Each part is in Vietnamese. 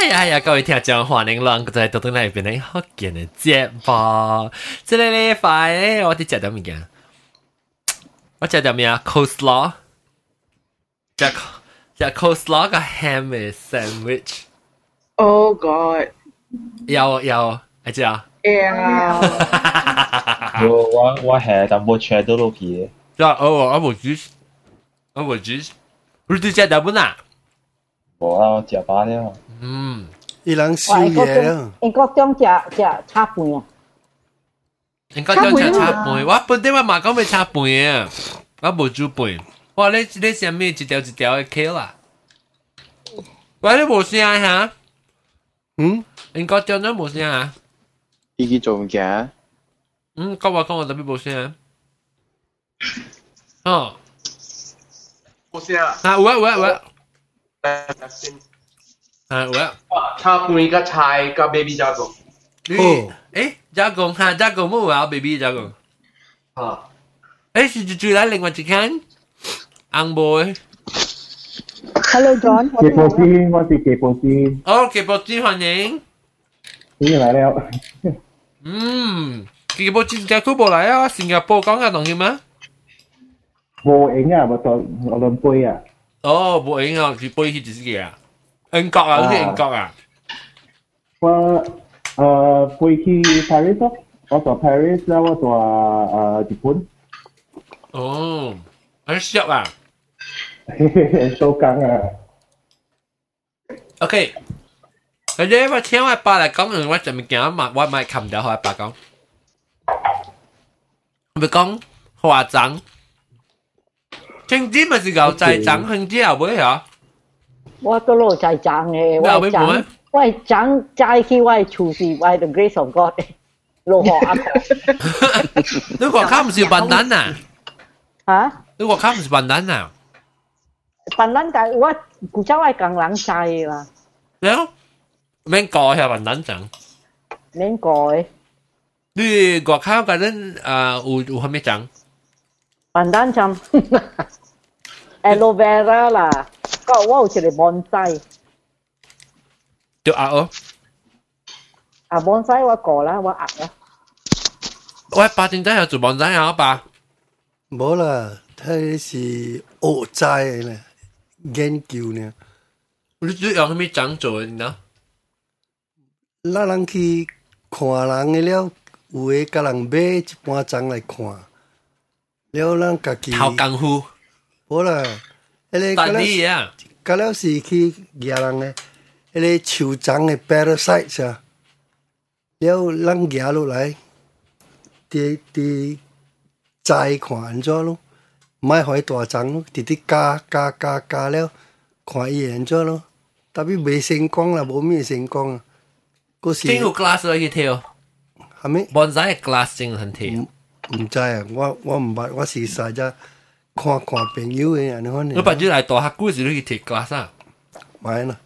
哎呀呀，各位听讲话，您啷个在豆豆那边呢？好见的节目，这里呢快我得吃点物件，我吃点咩啊？Coleslaw，吃吃 Coleslaw 个 ham sandwich。Oh God！有有，还记啊？哎呀！我我我系但冇吃到去。对，哦，我冇煮，我冇煮，不是吃点不呢？冇啊，我食饱了。嗯，伊人宵哇，夜了，英国中食食叉饭啊，应该将食叉饭，我本地我嘛讲未叉饭啊，我冇煮饭。哇，你你上面一条一条嘅 K 啦？喂，你冇声吓？嗯，英国中都冇声吓？依啲做物件，嗯，讲话讲话特别冇声。哦，冇声啊！啊，有啊有啊有啊，先 啊有啊。叉半个菜个 baby 加工你哦诶，加工吓加工冇啊，baby 加工。啊！诶，是住住嚟另外一间红妹。 Hello John，吉波斯，我是吉波斯，哦，吉布斯欢迎。已经来了。嗯，吉布斯新加坡过嚟啊，新加坡讲嘅东西吗？冇影啊，我当我轮杯啊。 哦，冇影啊，佢背起自己啊。英国啊，好似英国啊。我诶飞去 Paris 咯，我做 Paris 啦，我做诶日本，哦，很熟啊。收工啊。 OK，佢哋我请我爸嚟讲，我就咪惊嘛，我咪冚掉我爸讲。咪讲化妆， 兄弟咪是牛仔妆，兄弟后尾啊？我都攞在争嘅，我系争，我系争斋去我系厨师，我系 the grace of God 嘅，老学阿婆。你话卡唔是笨蛋啊？吓？你话卡唔是笨蛋啊？笨蛋但系我古早系更冷晒啦，了，免改下笨蛋奖。免改。你外口嗰阵诶有有系咩奖？笨蛋针 aloe vera 啦，个我有一个 bonsai，就压哦。啊 bonsai 我过啦，我压啦。喂，爸点解有做网仔啊？爸，冇啦，佢是学斋咧，研究呢。你主要系咩奖做嘅呢？咱人去看人嘅了，有诶甲人买一般钟来看，了咱家己考功夫， 冇啦，迄个但你啊，甲了是去掠人嘅，迄个树钟嘅 parasite 啊，了咱掠落来，啲啲斋看安怎咯，莫互伊大钟咯，直直加加加加了，看伊安怎咯，特别未成功啦，无咩成功啊，嗰时边个 glass 可以跳？系咪？网仔系 glass 正很跳。唔知啊，我我唔捌，我是实只 看看朋友嘅安尼款。你把住嚟大客股时都要贴 glass 啊？买啦，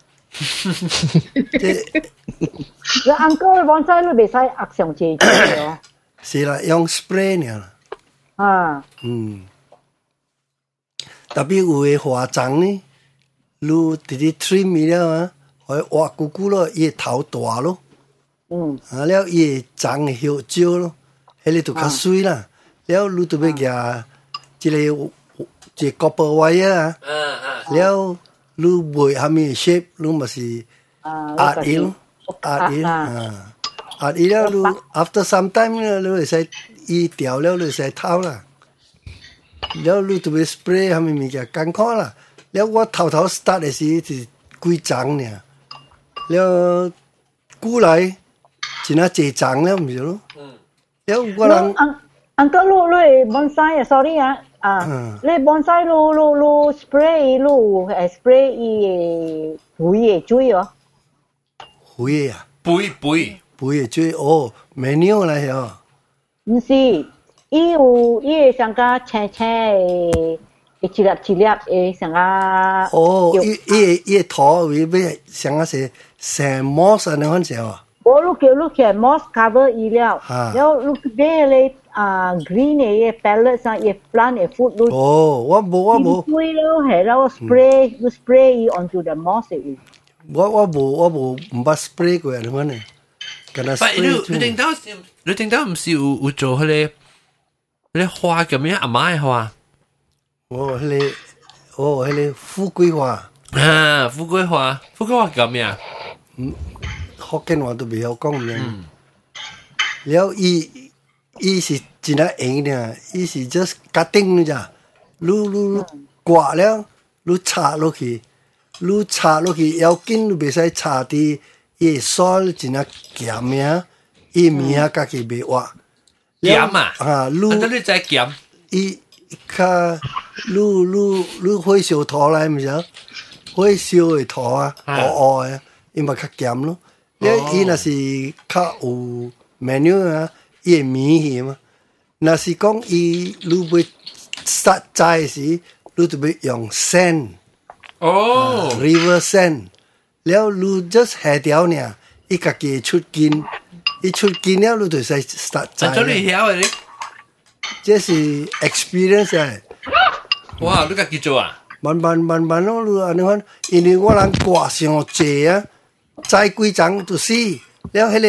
你安哥嘅 bonsai 你未使压上借嘅是啦，用 spray 呢啦，啊，嗯。特别有嘅花针呢，你直直 trim 伊了啊，可以挖咕咕咯，伊头大咯，嗯，啊了伊针嘅香蕉咯，迄个就较水啦。了你就要夹 一个一个 copper wire 啊，嗯嗯。了你卖下面 shape，你咪是。啊，压伊咯，压伊啊，压伊了，你 after some time 咧，你会使伊掉了，你会使偷啦。了你就要 spray 下面物件艰苦啦。了我头头 start 嘅时是几张呢，了过来真系几张了，唔是咯。了我人安安哥你你 bonsai 啊，sorry 啊， 啊，你 bonsai 你你你 spray 你诶 spray 伊嘅会嘅水哦。会啊，背背会嘅最哦，menu 嚟嗬。唔是，伊有伊会上加青青嘅，一粒一粒嘅上加。哦，伊伊伊头会要像啊是成 moss 安尼款只哦。 我你叫你叫 moss cover 伊了，啊然后你买咧啊 green 嘅 palette 上嘅 plant 嘅 food 你。哦，我冇我冇。水咯，系咯，spray you spray 伊 onto the moss 嘅。 我我无我无唔捌 spray 过人款呢，跟他但你 spray 你听到你听到唔是有有做迄个迄个花叫咩阿妈嘅花我迄个哦迄个富贵花，啊？富贵花，富贵花叫咩啊？ 福建话都袂晓讲呢然后伊伊是真正闲尔伊是遮是较顶撸撸撸刮了撸插落去撸插落去要紧袂使插伫伊诶真正咸名伊物家己袂活。咸啊？啊撸你再咸？伊较撸撸撸火烧头来毋是啊？火烧诶头啊乌乌伊嘛较咸咯。你伊若是较有 menu 啊，伊会迷去嘛。若是讲伊你要殺齋時，你就要用 sand 哦，river sand，了你 just 下条呢，伊家己會出筋，伊出筋了，你就使殺真咗你齋。曉嘅你，這是 experience 嚟。哇，你家己做啊？慢慢慢慢咯，你安尼款，因为我人挂上濟啊，栽几丛就死，了迄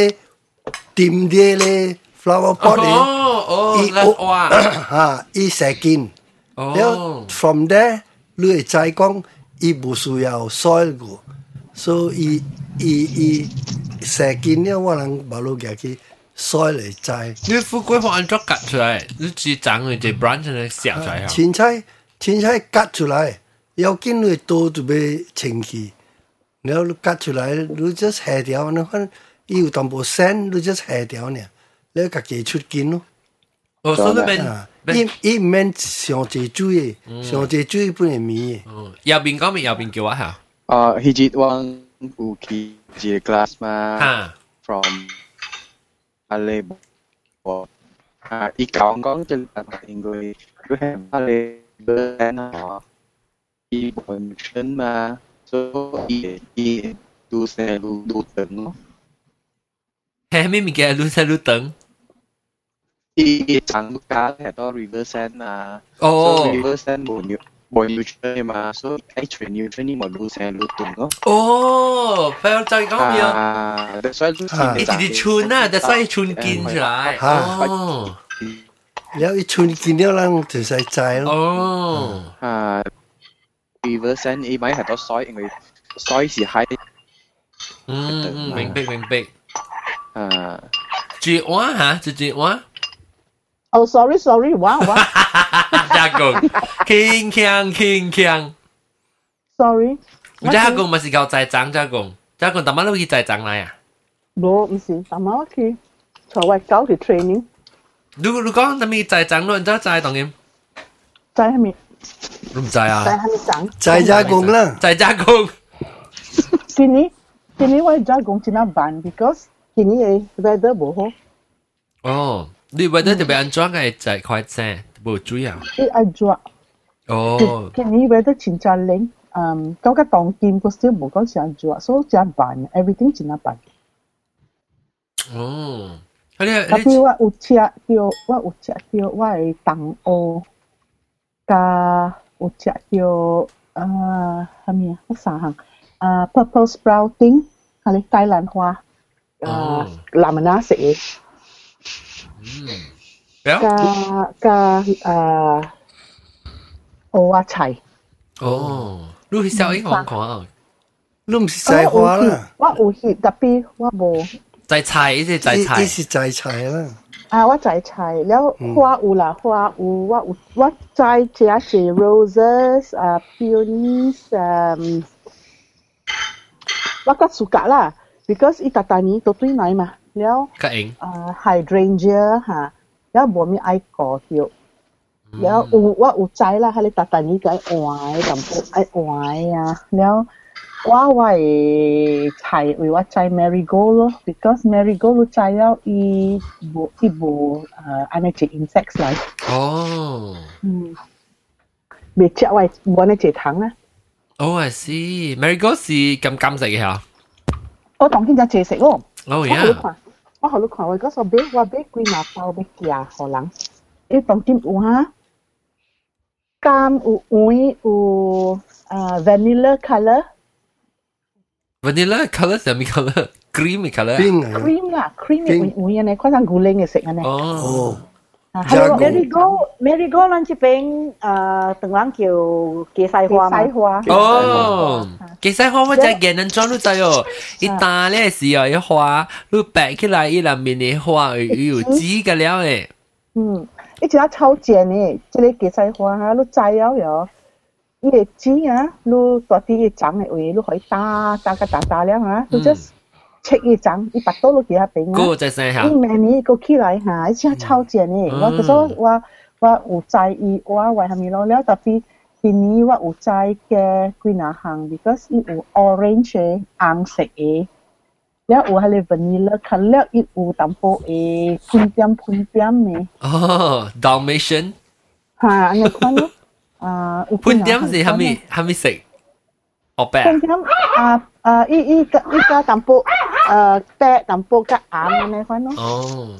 個掂啲咧 flower pot 咧，哦哦，伊那哇，嚇伊射筋，哦。了，from there 你会知讲伊不需要 soil 个，所以伊伊伊射筋了，我人把路夾去 soil 嚟栽。你富貴花按咗割出嚟，你只長佢只 branch 嚟削出嚟啊？青菜青菜割出来，要緊你多就要清氣，然后你割出来，你 just 下条，你看伊有淡薄鲜，你 just 下条呢，你家己出筋咯。哦，所以边啊，边伊伊毋免上济水嘅，上济水本会面嘅。哦右边讲咪右边叫我下，啊，迄日我有去一个 class 嘛吓， from 阿里伯啊，伊教我讲即系应该佢系阿里伯啊，伊本身嘛， 所以伊都系路路等咯，系咩物件？你睇你等，伊长加系多 river sand 嘛，哦所以 river sand 冇 new 冇 nutrient 嘛，所以喺全 nutrient 你冇路 sand 路等咯。哦，快要再讲咩啊？啊，所以路啊一直啲春啊，但所以春见出嚟，哦了伊出筋了，人就使栽咯。哦，啊 ，river sand 伊咪系多水，因为水是喺嗯嗯，明白明白，啊。绝话吓，就绝话。哦，sorry sorry，哇哇加工，轻强轻强， ，sorry，唔知加工咪是靠在长加工，加工特晚都去在长嚟啊？冇唔是，但系我去坐位搞条 training，你你讲特咪在长咯，你知在当然，在系咪？你 唔知在啊？系咪长？栽加工啦，在加工，今年今年我系在讲真系办，because 今年嘅 weather 冇好，哦，你为咗特别安装嘅在快车，冇注意啊？啲爱做。哦，今年 weather 真系冷，嗯，嗰个当剑个 still 冇讲成做，所以真办，everything 真系办。哦，你你特别我有车叫，我有车叫，我系东澳， 加有车叫，啊，系咪啊？我三项，啊，purple sprouting，系你芥兰花，啊哦，蓝拿食嘅，有加加啊，蚵仔菜。哦，你去小英讲讲啊，你毋是栽花啦，我有去，特别我无。在菜即系在菜伊伊，是栽菜啦。 啊，我摘菜，了花有啦，花有，我有我摘只是 roses 啊，peonies 嗯，我较suka 啦，because 伊tatà ni 都对来嘛，了较型，啊 hydrangea 哈，了无咪爱过掉，了有我有摘啦，迄个 tatà ni 个爱换，淡薄爱换啊，了。我我系菜为我摘 marigold 咯，because marigold 摘了伊无伊无诶安尼只 insects 嚟，哦， Huawei chai wiwa chai marigold lor because marigold lu chai yao i bo i bo uh, insects lai. Oh. Mm. Bị chạ wai bo ne che á. Oh I see. Marigold si cam cam sạch hả? Ô tổng kinh gia che sạch. Oh yeah. Tôi hồi lúc khoảng tôi có số bé qua bé quy mà sao bé kia họ lắng. Ít tổng kinh u ha. Cam u ui u vanilla color vanilla color 系咩 color？cream 嘅 color。冰啊， cream 啦，cream 嘅 Cream 会会呢，可能古灵嘅食嘅呢。哦，哦，啊 Jago Marigold Marigold 咱这边诶，等人叫芥西花嘛西。花。哦，其实我我真系见人装都知哦，一打咧时候一花，你摆起来一两面嘅花有有籽嘅了诶。嗯，一只超正嘅，即个芥西花哈，你摘了哟， 伊个籽啊，你大啲嘅长嘅位，你可以打打个打打了哈，你 just 切一长，一百多都几下饼啊。嗰个在生下伊，明年个起来哈，一只超正嘅，我其实我我有摘伊，我为系咪咯？了特别今年我有摘嘅几若项，because 伊有 orange 嘅红色嘅。了有系你 vanilla，佢了伊有淡薄诶喷点喷点嘅。哦，Dalmatian，吓，你看咯， 啊，半點是蝦米蝦米食？哦，白。半點啊啊，依依個依個淡薄，誒白淡薄加硬嘅款咯。哦。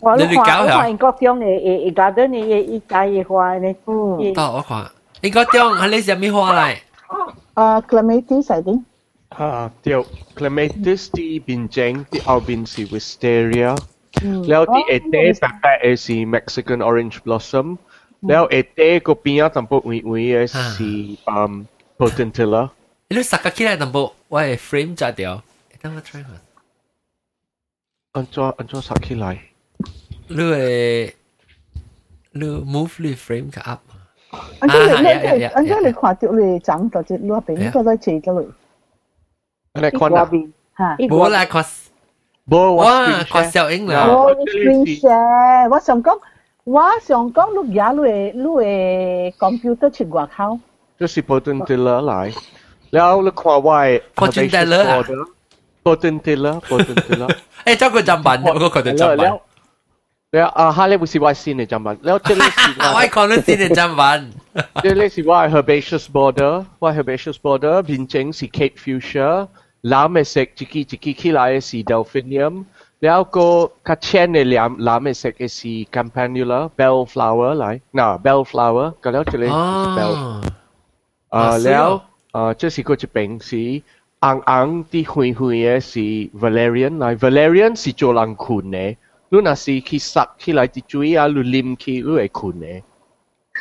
我你哋搞下。英國中嘅嘅嘅 garden 嘅嘅依家嘅花咧。嗯。得我看，英國中係你食咩花嚟？啊，clematis 係點？啊，對，clematis 啲變正，啲後邊是 wisteria，然後啲誒啲白白嘅是 Mexican orange blossom。Now, ete ko pinya tampo ui ui eh, ah. si um potentilla. Ilu saka kira tampo wai frame ja dio. Eta wa try one. Anjo anjo saki lai. Eh, lu e lu move the frame ka up. Anjo le le anjo le kwa tiu le chang to ji lu pe ni ko zai chi ka lu. Ale kona. Ha. Bo la kos. Bo wa screen share. Bo share. Wa song kong. 我想讲你而家你嘅你嘅 computer 出外口，就是 potentilla 嚟，แล้ว你看我嘅 Potentilla 啊 potentilla potentilla。诶，周个浸品，我个佢哋浸品。แล้วแล้วอ่าฮาเลบุสิวายซีนในจำมันแล้วเจเลสิ 我 วาย 讲你先系浸品。 เจเลสิวาย herbaceous border ว่า herbaceous border บินเจงสิ Cape fuchsia ลามเมเซกจิกิจิกิขี้ลายสิ delphinium แล้วก็คัดเชนในเลามลามเสกเอซีแคมเปญอยู่ล้วเบลฟลาวเวอร์ไรน่ะเบลฟลาวเวอร์ก็แล้วจะเลยเบลเออแล้วเออจะสิก็จะเป็นสีอังอังที่หุยหุยเอสีวาเลเรียนไราเลเรียนสีโจลังคุณเนี่ยนู่น่ะสีคิสักที่ไรที่จุยอาลุลิมคิรู้ไอ้คุณเนี่ย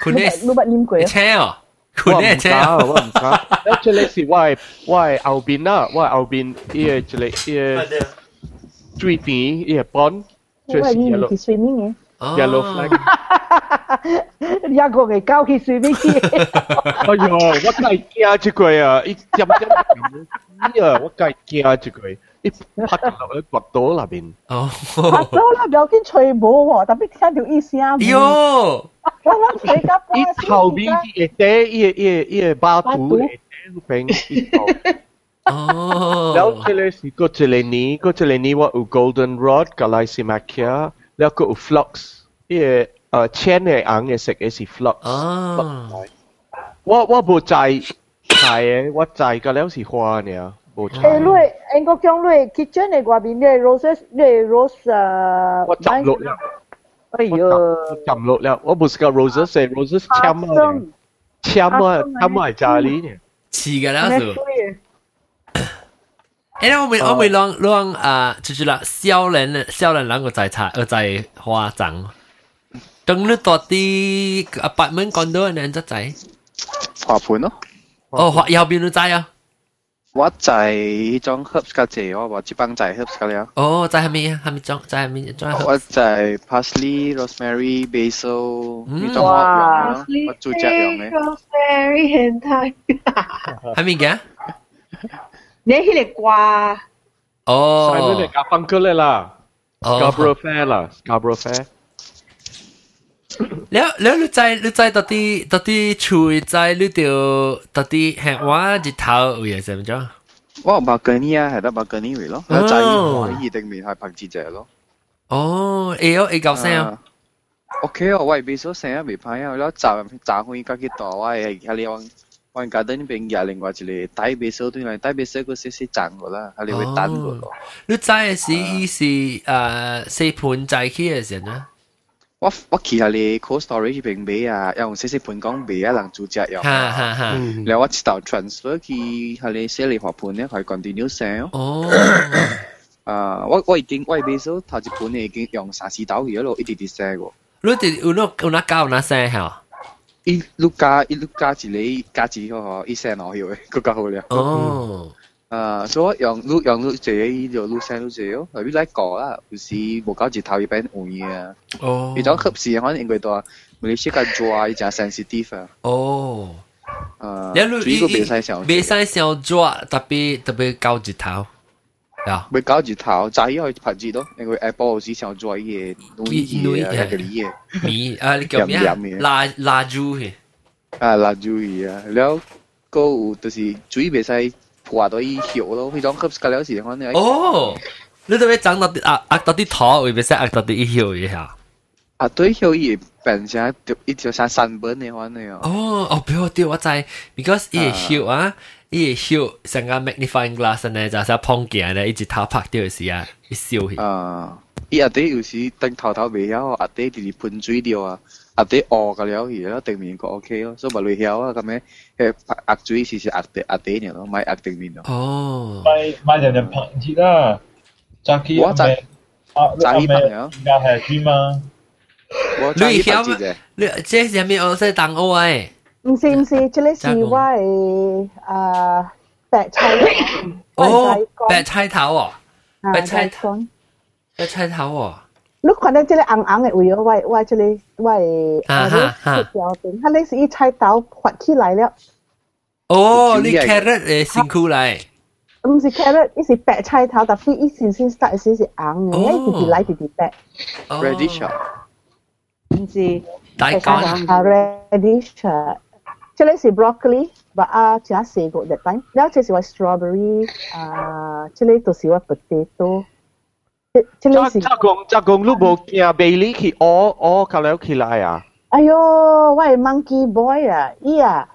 คุณเนี่ยรู้บัดลิมกุยใช่หรอคุณแน่ใช่หรอว่าผมครับแล้วจะเลยสิว่าว่าเอาบินน่ะว่าเอาบินเอเจเลยเอ swimming 嘅，哦 yellow flag。一个嘅交去水边去。哎呦，我真系惊这个啊！一点点咁啊，我真系惊这个，一拍落去掘到那边。哦，拍到啦，有啲吹冇喎，特别听到意思啊。哟，我谂水甲波一后边啲嘢，一一一巴肚嘅边。哦， แล้วเทเลสิก็เทเลนี้ก็เทเลนี้ว่าอู golden rod กับไลซิมาเคียแล้วก็อู flux ที่เอ่อเชนเนี่ยอังเนี่ยเสกไอสิ flux ว่าว่าโบใจใช่ว่าใจก็แล้วสิหัวเนี่ยโบใจเอ้ลุยเอ็งก็จังลุย kitchen เนี่ยกว่าบินเนี่ย roses เนี่ย rose เอ่อว่าจับลุแล้วเอ้ยจำลุแล้วว่าบุสกับ roses เนี่ย roses ช้ำมากช้ำมากช้ำมากใจลีเนี่ยฉีกันแล้วสิ 水诶，我未我未让让啊，就是啦，少年少年人个在查，个在花长。等你到啲 apartment condo 呢，只仔。花盆咯。哦，花右边都知啊。我在迄种 herbs 较济，我话即帮在 herbs 较了。哦，在下面，下面装，在下面装。我在 parsley、rosemary、basil 嗯呢种我用咯，我做只用嘅。 Rosemary 现态，下面嘅。 你迄个瓜，哦。ใช่ไม่ได้กาฟังเกิลเลยล่ะ 哦 Scarborough Fair ล่ะ Scarborough Fair แล้วแล้ว你知你知到底到底厝知你就到底系我日头位系点样？我白嗰啲啊，系得白嗰啲味咯，哦就系可以定面系白字只咯。哦，会有会搞声啊！ OK 哦，我系 basil 成日未拍啊，แล้ว炸炸开家己ต่อว่า系系你 往往 garden 呢边有另外一个大 basil 对嚟，大 basil 个少少长个啦，系你会单个咯。你知嘅是伊是诶四盘在起嘅时呢？ 我我去下你 cold storage 边买啊，用细细盘讲买啊，人煮只用。哈哈哈。嗯然后我直头 transfer 去下你写你花盘咧，可以 continue sell。哦，啊，我我已经我系数头一盘已经用三四刀去咯，一直直 sell 个。你哋有那有那教有那声吓？ 一碌加一碌加一个加字嗰个一 cent 落去嘅，嗰个好了。哦，啊，所以用碌用碌这依就碌 cent 碌这咯，系边嚟讲啦？有时冇搞字头一边换嘢啊。哦，而种合时可能应该多，你识个 dry 就 sensitive 啊。哦，啊，你你主要个别使上。别使小抓，特别特别高一头， 呀，会搞住头，就系可以拍住咯，因为 Apple 好似上做嘢，弄嘢啊，嗰啲嘢。米啊，你叫咩啊？辣辣椒嘅。啊，辣椒鱼啊，แล้วก็就是主要袂使破到伊血咯，迄种吸个了时可能。哦，你特别长到啲压压到啲头，会唔会使压到啲血嘅吓？啊，对血伊变成一条像山本嘅款嘅哦。哦，哦，俾我掉我知，because 伊个血啊， 伊个血成个 magnifying glass 呢，就系碰见咧，一直头拍掉时啊，一烧去。啊，伊阿弟有时等头头未晓，阿弟直直喷水掉啊。压啲饿嘅了，而家定面个 OK 咯，所以咪类晓啊咁样，诶压水时时压地压地呢咯，咪压定面咯。哦，咪咪人哋拍节啦，扎基我扎啊，扎基拍呀，而家系猪嘛，我扎基拍节啫，你这是咩？我识当我诶， 唔是唔是，这里是我诶诶白菜哦，白菜头哦，白菜头，白菜头哦。你看到这个红红的位哦，我我这里我啊哈哈，标点，它类似一菜刀发起来了。哦，你 carrot 诶辛苦嚟。唔是 carrot，伊是白菜头，但系伊先先 start 时是红嘅，伊直直来直直白。 radish 唔是大干啊，radish， So let's say broccoli, but uh, say go that time. Now let's say strawberry, uh, let's to see what potato. Jagung, gong lu bok ya Bailey ki all all kalau kila ya. Ayo, why monkey boy ah, Iya.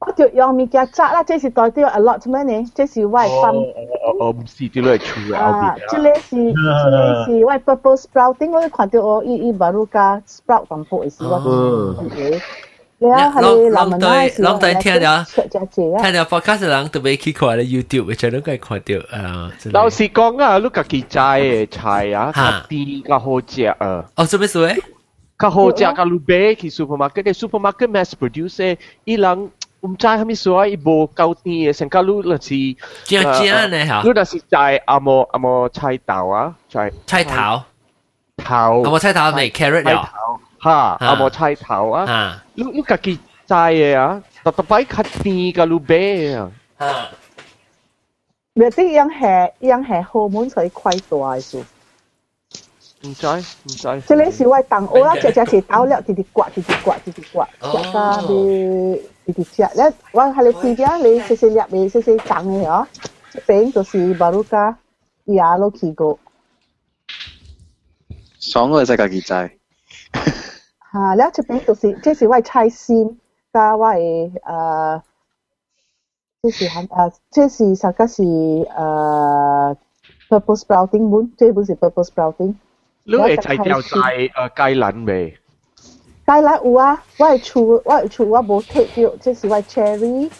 Oh tu yang mikir cak lah, cek si tu lot allotment eh, cek si why fun. Oh, oh, si tu lu ecu ya. Ah, cek si, cek si why purple sprouting, lu kau tu oh i i baru ka sprout kampu is Okay. 我。嗯。然后系南门嗰时，啷对听了，听了 podcast 嘅人特别去看咧 YouTube，而且都可以看到啊。老实讲啊，你家己摘嘅菜啊，较甜较好食啊。哦，做咩事？较好食，较你买去 supermarket，嘅 supermarket mass produce 嘅，伊人唔知系咪所以无够甜嘅，成个你就是正正咧吓。你就是摘阿莫阿莫菜豆啊，摘菜头头，阿莫菜头咪 carrot 了。 哈，阿莫菜头啊，你你家己摘嘅啊，特特摆较甜个你买啊。哈。有啲样系样系后门所以快大嘅数。唔知唔知。即系是我当我啦，只只是倒了，直直刮，直直刮，直直刮，食家你直直食。咧我系你试下，你细细粒嘅，细细长嘅嗬，即边就是巴鲁加廿六起个。爽嘅世界结制。吓，แ 啊，了一边就是，这是我菜心，加我诶，呃，这是含啊，这是啥个是呃，purple sprouting 本，这本是 purple sprouting。你诶菜条在呃芥兰未？芥兰有啊，我诶厝我诶厝我无摕着，这是我 cherry，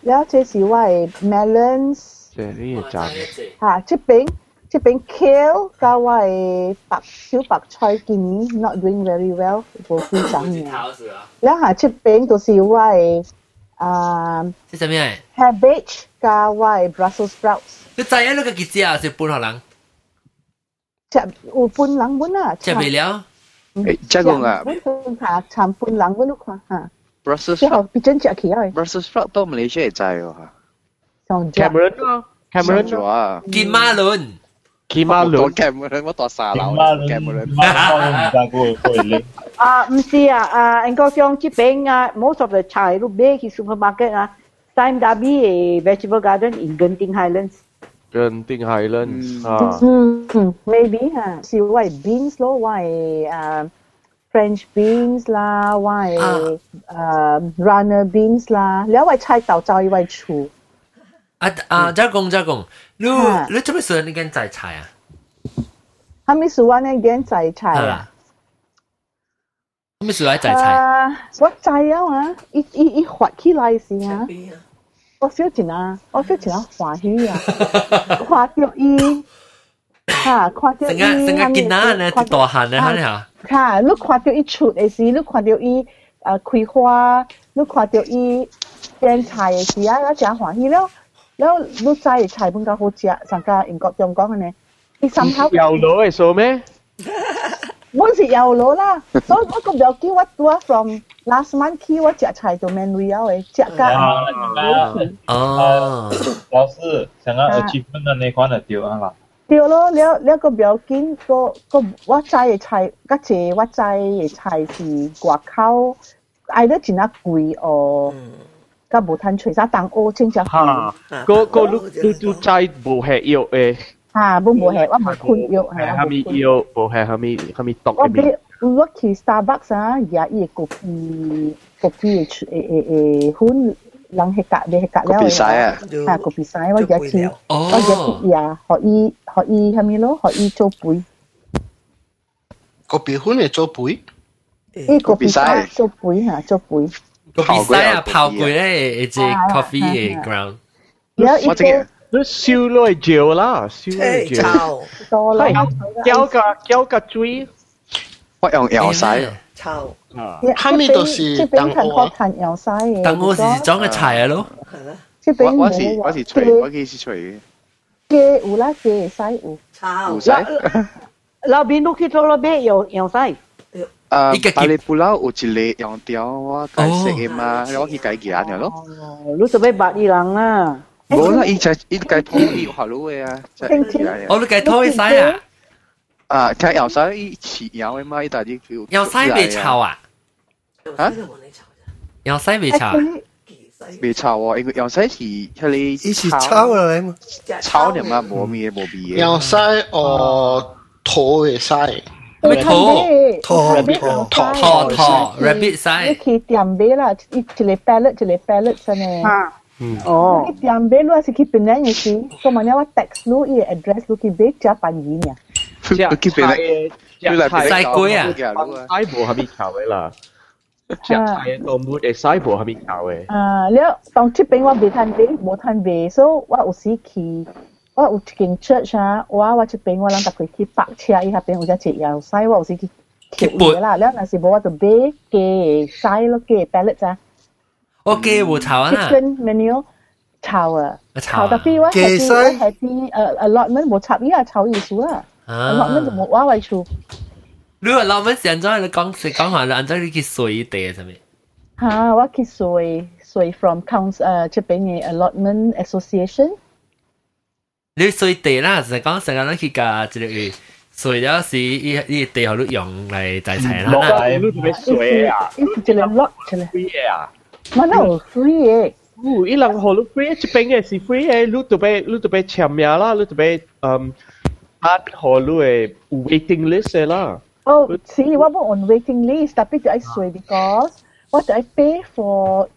了这是我诶 melons。cherry 诶，咋？啊，这边。即係俾 kale 加為白小白菜建議 not doing very well 無非講嘅。然後出邊都是為啊，係什麼？cabbage 加為 Brussels sprouts。你知影那個幾隻啊？是半何人？食有半人本啊？食未了？誒，即講啊，嚇，產半人本都看嚇。Brussels 之後變真食起來。Brussels sprout 到 Malaysia 會知喎嚇。Cameron 咯，Cameron 咗啊，金馬倫。Kimaru 嘅兩個度沙樓嘅冇兩。啊，唔是啊，啊，應該講即邊啊，most à, ừ, à, à, of the Thai 都買去 supermarket 啊，Time Dhabi 嘅 vegetable garden in Genting Highlands。Genting Highlands 啊。嗯，maybe ừ, ừ, 啊，是 why beans 咯，why 啊 French beans 啦，why 啊 runner beans 啦，了為菜豆就以為廚。啊啊，再講再講。你你做咩事？你跟摘菜啊？系咪数完呢件摘菜啊？ 咩事嚟仔仔？啊，我知啊嘛，伊伊伊发起来时啊，我小钱啊，我小钱啊欢喜啊，看到伊，哈，看到伊，成日成日见到呢啲大汉咧，吓吓。哈，你看到伊出嘅时，你看到伊诶开花，你看到伊变菜嘅时啊，我真欢喜了。 แล้วลูกชายชายเพิ่งก็โหเจียสังกาอิงก็จงก้องเนี่ยอีสัมภาษณ์ 有攞系数咩？我是有攞啦，所以我个表记我ตัว from last month 起我食菜就 man 会有嘅，食㗎。哦，老师，成日 achievement 嘅呢款就掉啊啦。对咯，了了个表记个个我知嘅菜，嗰只我知嘅菜是外口，嗌得真啊贵哦。ก็ 甲无趁揣啥东乌穿只褲。嗰嗰你你你仔無係藥誒。嚇，冇冇係，我冇困藥係。係咪藥？冇係係咪係咪毒？我俾我去 Starbucks 啊，也伊個 copy copy 誒誒誒，款人係隔離係隔離。copy 曬啊！嚇，copy 曬，我也去，我也去呀，可以可以係咪咯？可以做杯。copy 款係做杯。誒，copy 曬做杯嚇，做杯。個 design 啊，炮灰咧，一隻 coffee 嘅 ground。我知嘅，都燒耐嚼啦，燒耐嚼。多啦，膠個膠個嘴，我用油曬。臭。後面都是等我。等我是裝嘅柴啊咯。我我是我是吹，我幾時吹嘅？嘅有啦，嘅曬有。臭。有曬。老邊都去到老邊有有曬。诶，巴黎布拉有一个用掉我解释嘅嘛，我去解件嘅咯。你准备八二人啦。冇啦，伊就伊解拖伊下路嘅啊，即系。我都解拖去洗啊。啊，睇油洗伊切油嘅嘛，伊大啲叫。油洗未炒啊？啊？油洗未炒？未炒喎，因为油洗是系你。伊是炒落嚟嘛？炒嘅嘛，冇咩冇味嘅。油洗哦，土嘅 头头头头头头头，rabbit size。你去点杯啦，一一个 ballot，一个 ballot 真诶。啊，嗯，哦。你点杯，我是去平南，你是，所以嘛，你话 text 路，伊 address 路去杯加翻译呀。去平南，你来晒龟啊？晒无虾米巧诶啦。จะใช้ตัวมูดเอซายผัวเขามีข่าวเออแล้วตอนที่เป็นว่าเบทันเบทโมทันเบทโซว่าอุซิคี 我有一间 church 啊，我我这边我人逐个去泊车，伊遐边有只一摇塞，我有时去捡嘢啦。了若是无我就买嘅塞咯嘅 ballot 咋。我嘅冇炒啊。Kitchen menu 炒啊，炒特別我係啲係啲誒 allotment 冇插，伊係炒意思啊。allotment 就冇我為數。如果 allotment 是安怎？你講是講話是安怎？你去水地係咪？嚇，我去水水 from council 誒，即係俾你 allotment association。你水地啦，就讲成日咱去架即个水了是伊伊地好你用嚟制菜啦。落嚟你做咩水啊？一个 lot 出嚟。 free 啊？乜都有 free 嘅。哦，伊人好你 free，一边嘅是 free 嘅，你就俾你就俾签名啦，你就俾嗯，压好你嘅 waiting list 嘅啦。哦，是我冇 on waiting list，tapi 就系水 because what do I pay for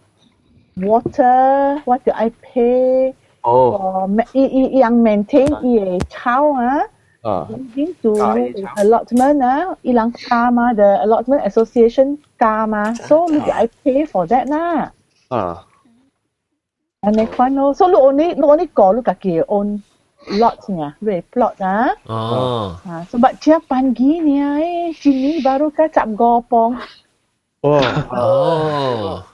water? What do I pay? Oh. Uh, i, i, yang maintain uh. ia tahu ah. Uh. Ah. Uh, allotment ah, uh, ilang kama ah, the allotment association kama. So uh. look, I pay for that lah. Ah. Uh. And next one, oh, so look only, look only call look at your own lot ni ah, plot ah. Oh. Uh, sebab so, tiap pagi ni eh, sini baru kacap gopong. Oh. oh. oh.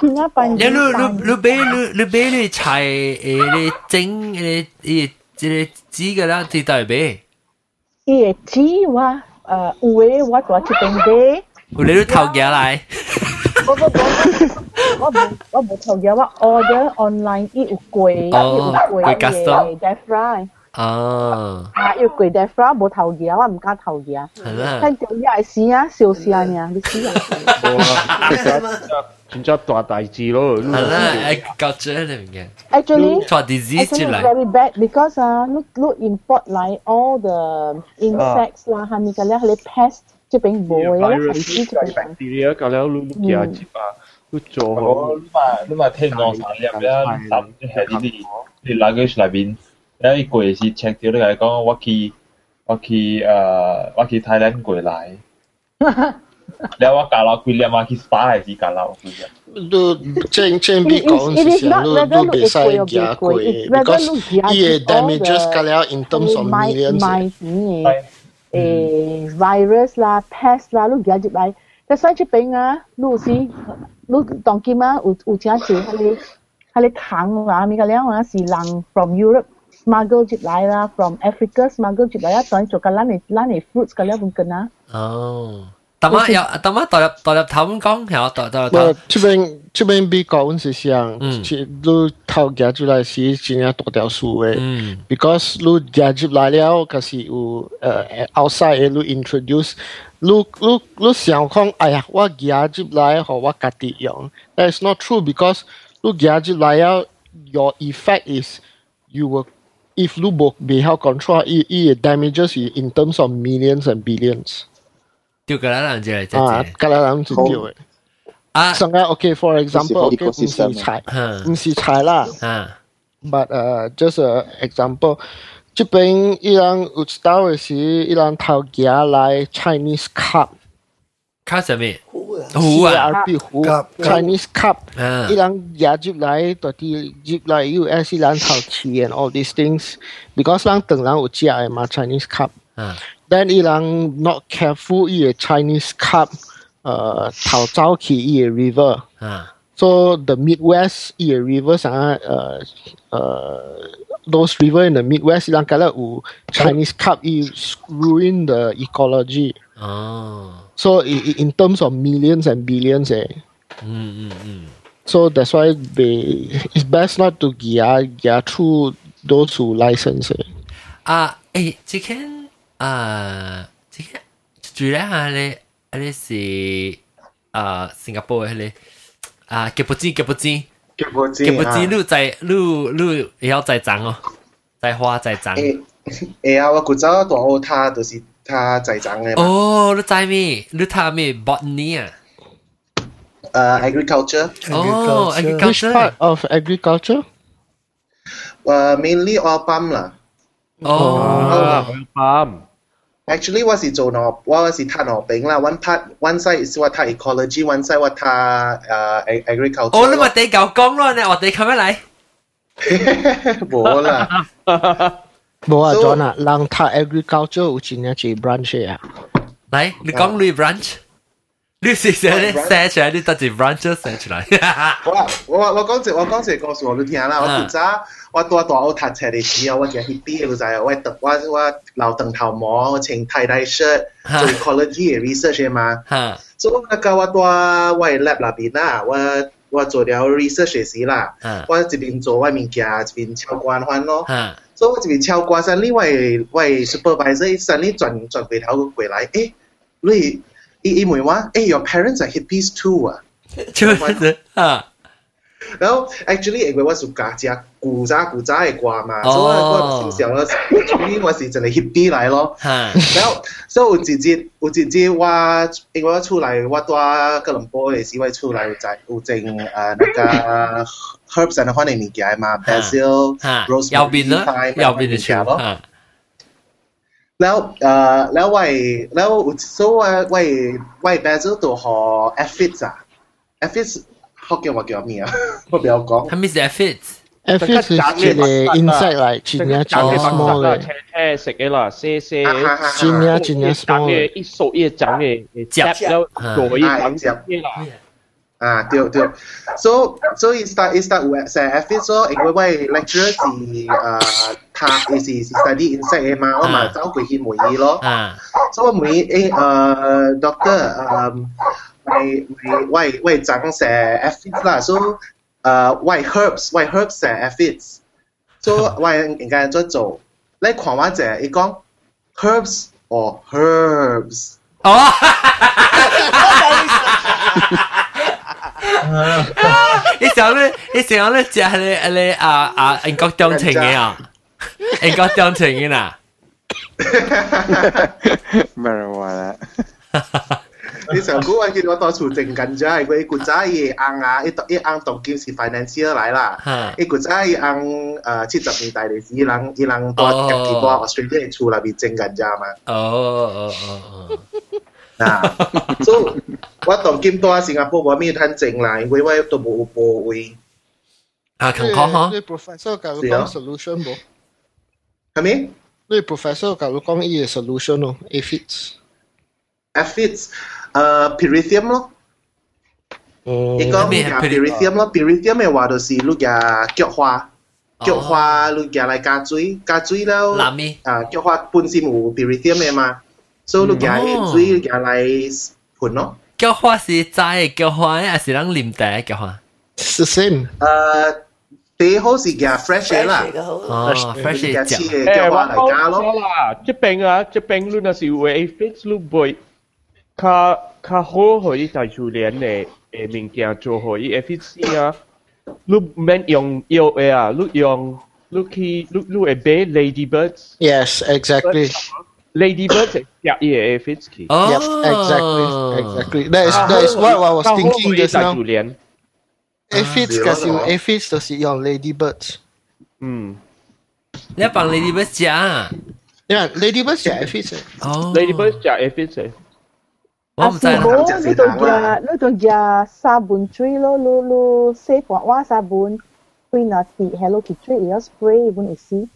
Kena pagi. 你你你你俾你你俾你菜诶你整诶诶即系煮嘅啦，你带俾。伊会煮我诶有诶我我去订买。有你都头家嚟。我我我冇我冇头家，我 order online 伊有贵，伊有贵嘅 deep fry。哦。啊，要贵 deep fry 冇头家，我唔加头家。系啦。睇到伊系试啊，笑试啊呢，你试啊。 真正大大字咯。系啦，诶搞咗你唔嘅。 Actually, 错 disease 出 actually 嚟。 very bad because 啊，look look import 嚟 all the insects 啦，系咪嘅咧？系 pest 即系并冇嘅咧，系知就系。 bacteria 咁样，你你嘢接啊，你做我你嘛你嘛听我产业咧，甚至系呢啲你嗱佢里边，有一个是 check 掉你讲，我去我去诶我去泰兰过嚟。 Lewa kalau William ah, his pa si kalau William. Do chen chen bi kong si si lo do be sai gia ko because he damages kalau in terms of millions. My, my, eh virus la pest la lu gia jip lai. Ta sai chi ping a lu si lu tong kim a u u chia chi ha le ha le khang la mi ka lewa si lang from Europe smuggle jip lai la from Africa smuggle jip lai la tong cho ka lan ni lan ni fruits ka lewa bun kena. Oh. 哦，大妈有大妈代入代入头咁讲，有代代入头我。这边这边比讲是想，嗯其你头夹出来是真系大条数嘅。嗯 because 你夹入来了，可是有呃 outside 嘅你 introduce，你你你想讲，哎呀，我夹入来和我家己用，that is not true because 你夹入来了，your effect is you will if 你冇未好 control，伊伊嘅 damages is in terms of millions and billions。 掉个啦，人啫，啊，姐隔啦人就掉嘅。啊，上个 OK，for example，好 OK，唔是 ecosystem 菜，嗯唔是菜啦啊， ，but 诶，just a example，这边伊人有知道嘅是，伊人头家来 Chinese cup。卡什么？糊啊， CRP 糊 Cup，cup Chinese cup，啊伊人也入来，到啲入来 US 伊人头钱 and all these things，because 人等人有食嘅嘛 Chinese cup。 Then Ilang not careful, he a Chinese cup, uh, Tao Zhao Ki, a river. Ah. So the Midwest, he a rivers, uh, uh, those river in the Midwest, Ilang kala Chinese cup, is ruin the ecology. Oh. So in terms of millions and billions, eh. Mm, mm, mm. So that's why they, it's best not to get get through those who license. Eh. Uh, eh, chicken 啊，即系住咧下咧，啊咧是啊新加坡嘅咧，啊吉布兹吉布兹结果知吉布兹，啊你在你你也要在长哦，在花在长。诶诶啊！我古早大学他就是他在长嘅嘛，哦，你知咩？你睇咩？botany 啊？诶 agriculture，哦 Which agriculture part of agriculture? 诶 mainly oil palm 啦。哦，啊，啱。 Actually 我是做农，我是睇农饼啦。One part one side 是我睇 ecology，one side 我睇诶 agriculture。哦，你咪地够讲咯，你我哋咁样嚟。冇啦。冇啊 So- John 啊，人读 agriculture 有真系几 branch 啊。嚟，你讲你 branch， 你寫寫咧寫出來，你得住 branch 寫出來。我我我講一我講一個故事我你聽啦。我古早我大大學讀冊嘅時候，我就 hippie 你知啊，我特我我留長頭毛，我穿 tie dye shirt 做 ecology 嘅 research 嘅嘛。嚇，所以那個我在我嘅 lab 那邊啦，我我做了 research 嘅時啦，嚇我一邊做我物件，一邊抄關翻咯。嚇，所以我一邊抄關上，另外喂 supervisor 上呢轉轉回頭過嚟，誒，你 伊伊问我，诶，your parents are hippies too 啊？就是啊，然后 actually 因为我是家只古早古早嘅歌嘛，哦所以我小时候，actually 我是真系 hippie 嚟咯。吓，然后所以有一节有一节我因为我出来我在吉隆坡嘅时，我出来有在有整诶那个 herbs and honey 物件嘛，basil、吓， rosemary、右边啦， thyme 右边就物件咯。 吓，แล้วเอ่อแล้วไว้แล้วဆိုว่าไว้ไว้ basil ตัวหอ aphids อ่ะ aphids เขา叫ว่า叫咩啊？我不要讲。系咪是 aphids？ Aphids 系一个 insect 嚟，真系真系 small 啦，嘅，车车食嘅啦，些些。真系真系 small 嘅，嘅。一熟一长嘅，夹咗做一长嘅啦。 啊，对对，so so it start it start with 成 aphids 咯，因为我 lecturer 是诶他是是 study insect 嘅嘛，我嘛走过去梅尔咯。啊，所以梅诶诶 doctor 诶为为为为长成 aphids 啦，so 诶为 herbs 为 herbs 成 aphids，so 为应该做做，你看我者伊讲 herbs or herbs。 哦，你想咧，你想咧，就系你你啊啊英国中情嘅啊，英国中情嘅呐。 marijuana 你上古我见我当处正紧咗，系佢古仔嘢硬啊，一一硬当叫是 financier 嚟啦吓，一古仔硬诶七十年代嘅时，伊人伊人多入几多 Australia 处那边正紧咋嘛。哦哦哦哦， 啊，所以我當今多新加坡無咩趁正啦，因為我都無部位。啊，肯講哈？你 professor 教佢講 solution 冇？係咪？你 professor 教佢講依個 solution 咯，aphids，aphids，誒 pyrithium 咯。哦。你講咩 pyrithium 咯？pyrithium 嘅話就是碌嘢菊花，菊花碌嘢嚟加水，加水了。藍咩？啊，菊花本身有 pyrithium 嘅嘛。所以你夹水夹嚟盘咯。菊花是斋嘅菊花，还是人啉茶嘅菊花？是 same。诶，最好是夹 fresh 嘅啦，哦，fresh 夹嘅黐嘅诶，菊花嚟加我咯。啦，即边啊，即边你那是有 aphids 你会较较好可以大自然嘅诶物件做可以 aphids 啊，你免用药嘅啊，你用你去你你会买 ladybirds。 Yes, exactly. Ladybirds 系食伊嘅 aphids 去。 Yep, exactly, exactly. That is that is what I was thinking just now. 大自然。 Aphids kasi yung aphids 就是用 ladybirds. 嗯。你帮 ladybird 食啊？ Yeah, ladybirds 食 aphids 哦 Ladybirds 食 aphids 嘅。我唔知啊，是冇，你就食，你就食沙本水咯，你你洗滑滑沙本，对那啲 Hello Kitty 要 spray 本意思。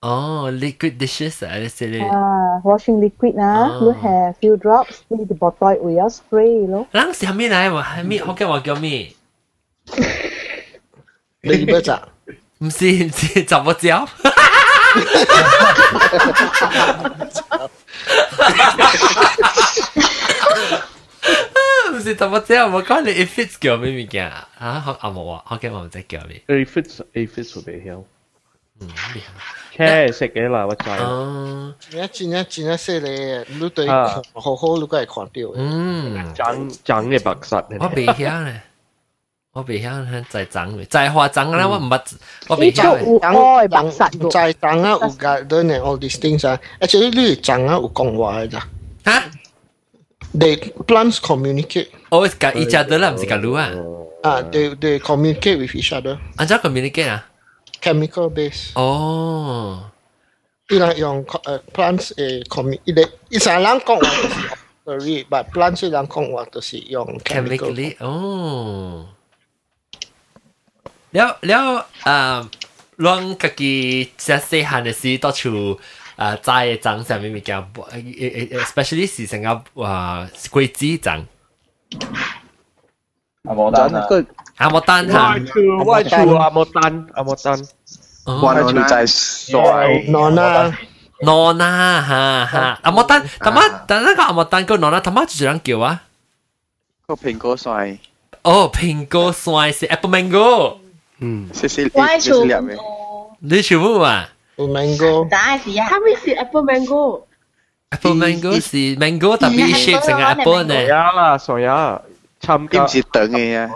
哦，liquid dishes 啊，你食你。啊，washing liquid 啊，哦你 have few drops，你啲 bottle 会要 spray 咯。人是咩嚟？我系咩？我嘅话叫咩？ Ladybirds 啊？唔是唔是，怎么叫？唔是怎么叫？我讲你 aphids 叫咩物件啊？啊，我阿冇啊，我嘅我唔知叫你。 aphids aphids 会未晓。嗯，厉害。 车食嘅啦，我知。哦，你真系真系犀利，你对啊好好你都系看到嘅。嗯，长长嘅白实。我未晓咧，我未晓咧，在长嘅，在花长啦，我唔捌，我未晓嘅。爱白实有在长啊，有 garden and all these things 啊。Actually，你长啊有讲话嘅咋？吓？They plants communicate. 哦，是甲 each other 啦，唔是甲你啊？啊，they they communicate with each other. 安怎 communicate 啊？ Chemical base. 哦。伊拉用诶 plants 诶 commu，伊哋伊成人讲话就是 operate，但 plants 人讲话就是用 chemical。 chemically 哦。了了啊，咱家己即细汉嘅时，到处啊知嘅长啥物物件，especially 是成个啊桂枝长。阿冇蛋啊！ 阿莫丹吓，外处外处阿莫丹阿莫丹。外处就系衰。 Nona。 Nona 哈哈，阿莫丹，他妈，但那个阿莫丹个 Nona，他妈就这样叫啊。个苹果衰。哦，苹果酸是 apple mango。嗯，谢谢我系做谢谢你。你全部啊 mango。答案是啊，他们是 apple mango。 ？apple mango 是 mango tapi shape 成个 apple 呢？呀啦，所呀，参加。唔是等嘅啊，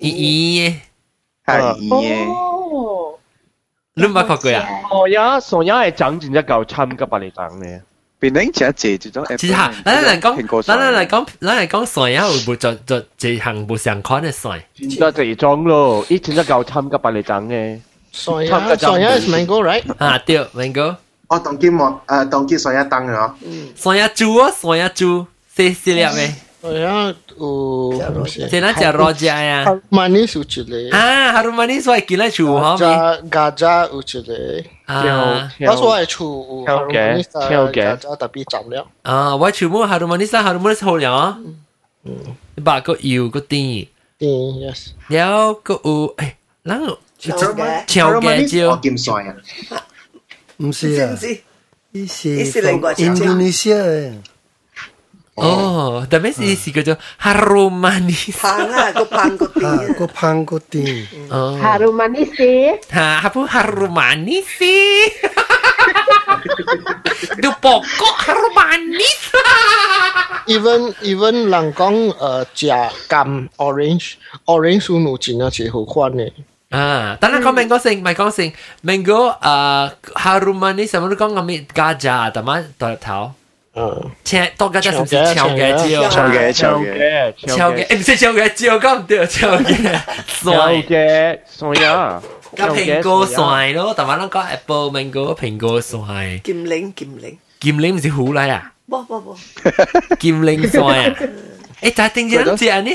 咦咦，系嘅。哦，你冇学过啊？所呀，所呀系长真一嚿参加百里长嘅。变成只借住咗 Apple。其实吓，咱嚟讲，苹果咱嚟讲，咱嚟讲蒜呀，会唔会就就一项不相关嘅蒜？就这种咯，以前一嚿参加百里长嘅。 Soya Soya is mango right？啊，对，mango。我当今莫诶当今上一灯咗。蒜呀猪啊，蒜呀猪，细细粒嘅。 Soya 有即系咱食罗家呀。 manis 有一个。啊，harum manis 我系见咧厨好咩？Gaja 有一个。啊，我所系厨有 harum manis 啊，Gaja 特别杂料。啊，我全部 harum manis 啊，harum manis 好料啊。你把个油个甜。甜，yes。了个有，诶，嗱个。超超嘅椒，剑帅啊！唔是啊，伊是 어, 그다음에 이 시그죠 하루마니스. 방아, 그 방고띵. 아, 그 방고띵. 어. 하루마니스. 하, 하부 하루마니스. Du pokok haru manis. even even lang kong uh, chia cam orange orange unu chỉ nó chỉ hữu khoan này. À, tao nói con mango sing, mày con sing mango uh, haru manis, mà nó con ngắm gaja, tao mà tao. 嗯，青多gajah 是唔是超嘅椒？超嘅超嘅超嘅，诶唔是超嘅椒，讲唔对，超嘅超嘅，所呀。个苹果蒜咯，但系我讲 apple mango 苹果蒜。剑灵剑灵。 金陵唔是湖嚟啊？不不不，金陵山啊？诶，但系定住谂住啊呢？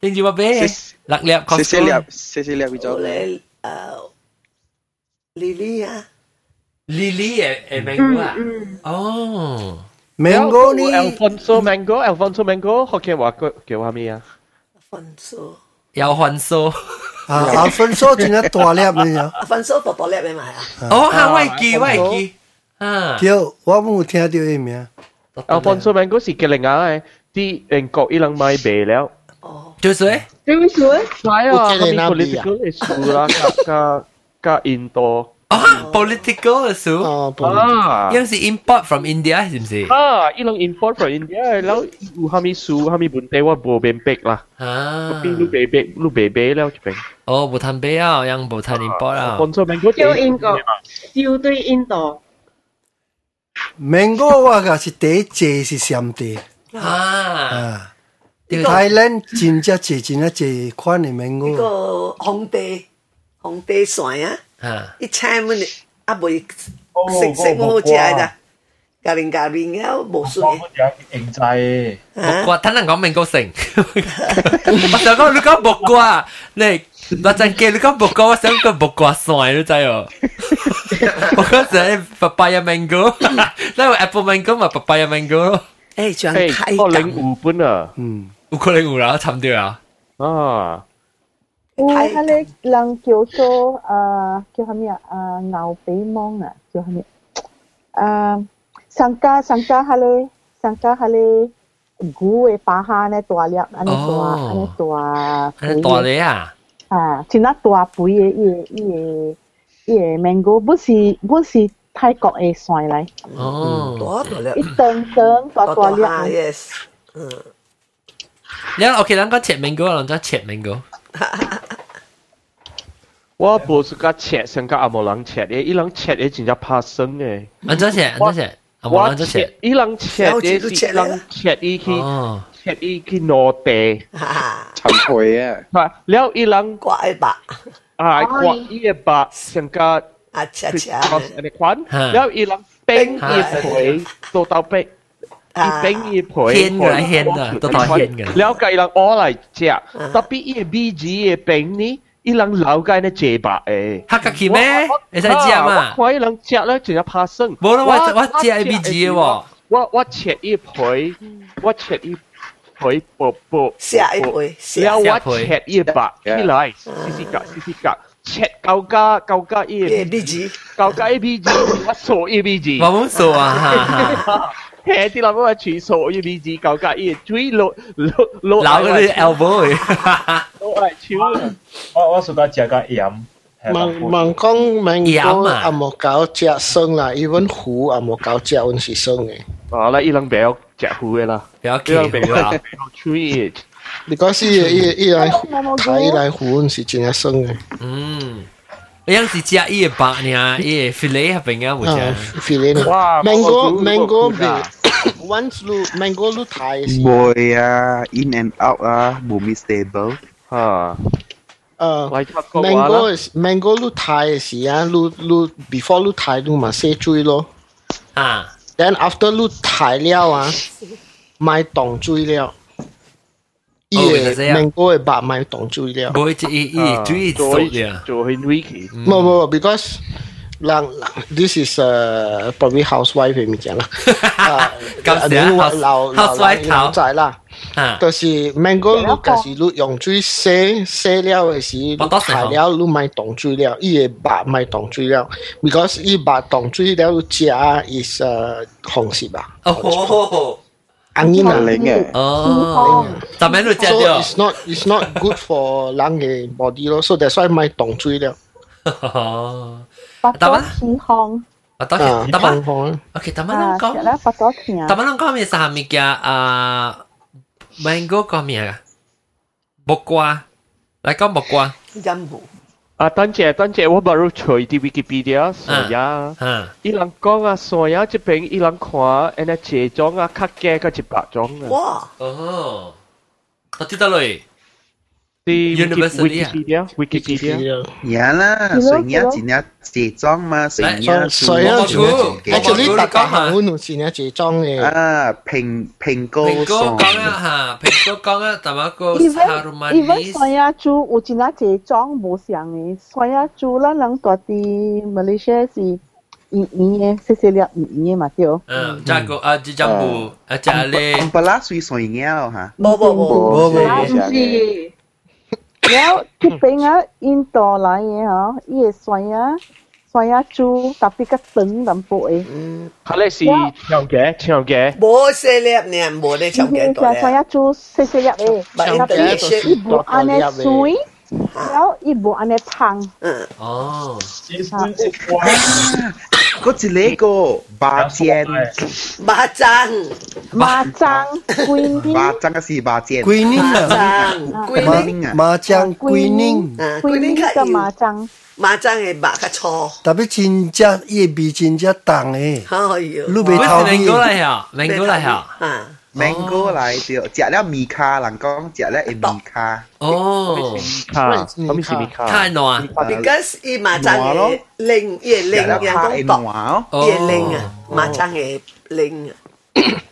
定住话俾六粒谢谢 Costco 粒，谢谢粒变咗。嚟诶，Lily 啊， Lily è, è mango Mm, mm. Oh. Mango ni. Alfonso Mango, Alfonso Mango, họ kêu họ kêu họ mi à. Alfonso. Yao Alfonso. À, Alfonso chính là toilet lẹp này. Alfonso to toilet lẹp này mà à. Ồ, ha, vậy kì, vậy kì. À. Tiêu, tôi không nghe được cái 名. Alfonso Mango là cái lăng ai, đi Anh Quốc ít lần mai về oh, Ồ. Chú suối. Chú suối. Phải à, cái political issue là cả cả cả Indo. Ah, ah, political so. Oh, political. Ah. Yang si import from India si mesti. Ah, ilang import from India. Lau u hami su hami bunte wa bo bempek lah. Ah. Ha. Tapi lu bebek lu bebe lau cepeng. Oh, bo tan be ah, yang bo tan ah, import ah. Konso mango tiêu 英國，tiêu đối 印度。mango 話噶是第一隻是鮮地。啊。Thailand 真正真正真款嘅 mango。呢個紅地紅地蒜啊。啊，一餐乜你啊未食食好食咋？咖喱咖喱了冇水我有认制，木啊！瓜，睇能讲明高成。我想讲你讲木瓜，你我阵记你讲木瓜，我想讲木瓜蒜，你知哦？我嗰阵 papaya mango，因为 apple mango 咪 papaya mango 咯。诶，仲诶，太个零五本啊，嗯，有可能有啦，差唔多啊。啊， 할래 랑 교토 아 교하미야 아 나오베몽 아 교하미 아 상가 상가 할래 상가 할래 구에 바하네 또알야 안에 또 안에 또 안에 또 알야 à chỉ nát tòa bụi ye ye ye ye mango bớt gì bớt gì Thái Quốc ấy xoài lại. Ừ, tòa tòa lẹ ít tầng tầng tòa tòa lẹ yes ừ. แล้วโอเคแล้วก็เช็ด mango แล้วก็เช็ด mango. 我无是甲切，先甲阿无人切嘅，伊人切嘅真正怕生嘅。安怎切？安怎切？啊，无我咱怎切？伊人切嘅是伊人切伊去哦，切伊去攞地，哈哈，陈培啊，系了伊人挂一把，啊刮伊嘅白，先甲啊，恰佢恰， cross 安尼款，哈了伊人冰伊皮做到冰。伊冰伊皮，牵嘅啦牵啊都当牵嘅了解伊人攞嚟食，特别伊嘅 B 字嘅冰呢， 伊人了解呢谢白诶。黑格奇咩？你使食嘛？我看伊人食咧，真系怕生。冇啦，我我食 A B G 嘅喎。我我切伊皮，我切伊皮薄薄，写一杯，写了我切伊白起来，丝丝格丝丝格，切够加够加伊嘅 B 字，够加 A B G，我数 A B G。我冇数啊， 哈哈。嘿，啲谂我全数 A B G 够加伊，追落落落扭嗰啲 elbow 嘅。落嚟超。我我暑假食个盐，问问讲 mango 盐啊啊冇搞只生啦，even 糊啊冇搞只vẫn是生嘅。啊，啦，伊人比较食糊嘅啦，比较伊人比较奇啊！吹。你讲是伊伊来睇伊来糊vẫn是真系生嘅。嗯，你有时食伊嘅白呢，伊嘅 fillet 入边啊，冇啊食。 ，feeling 哇 mango 嗰个 mango 嗰个啊 once lu mango lu thai si. Boy ah uh, in and out à uh, boomy stable. Ha. Uh, mango is mango lu thai si à lu lu before lu thai lu mà say chui lo. Ah then after lu thai liao ah mai tòng chui liao. Mango e ba mai tòng chui liao. Boy chỉ chỉ chui sốt liao cho hin wiki no no because 人 this is uh probably housewife 嘅物件啦。啊咁時啊你話老老老仔啦。啊，就是 mango 你就是你用水洗洗了嘅時，你我多時候睇了你買凍水了，伊個白買凍水了，because 伊白凍水了食 is 誒紅色吧，哦，安然啊。零嘅，哦，就咩都食 So。it's not it's not good for 人嘅 body 咯，so that's why 買凍水了。tama hong Patok uh, tama Okay, tama lang ko. Kaya patok niya. Tama lang ko mi sa hamikya uh, mango ko miya. Bokwa. Like on bokwa. Jambu. À, tân chế tân chế tôi bảo rồi đi Wikipedia, so ừ y lăng con à, so ya, chỉ bên y lăng khoa, anh ấy chế trang à, khắc kẻ cái chỉ bạc trang à. Wow, oh, tôi biết rồi. 得嚟。 啲 University 啊 Wikipedia Wikipedia 呀啦，水影只领结妆嘛，水影所以啊，actually 大家行会有时呢这种嘅。啊，苹苹果苹果爽讲啊吓，苹果讲啊，但系个 even even 酸呀猪有真啊这种无相嘅，酸呀猪咱人嗰啲 Malaysia 是圆圆嘅，细细粒圆圆嘅嘛对。嗯，即系个啊，即系部啊，即系咧，不拉水水影咯吓，冇冇冇啊唔是。 Well, tipenya into lah ya, iya soya soya chu tapi cái tấn đậm bội. Hả lẽ là chào ghé, chào ghé. Bố xe lẹp nè, bố đây chào ghé. á chu xe xe lẹp đi. Bạn đã biết xe. anh ấy suy. 粒呢，冇你长嘅多就酸呀猪细细粒嘅，特别伊无安尼水，然后伊无安尼香。哦，嗰一个个巴煎，麻酱，麻酱桂林，巴真嘅是巴煎，桂林麻啊，酱，麻麻酱桂林，啊，桂林嘅桂林较麻酱，麻酱系麻较粗，特别真正伊味真正重诶，好要。你袂偷明味。哥嚟啊，明哥嚟啊，啊， mango 嚟对，食了米卡，人讲食了系米卡，哦，卡，咁咪是米卡，太暖啊， because 伊麻酱系冷，伊系食冷，了卡系人讲暖毒，伊系冷啊，麻酱系冷啊，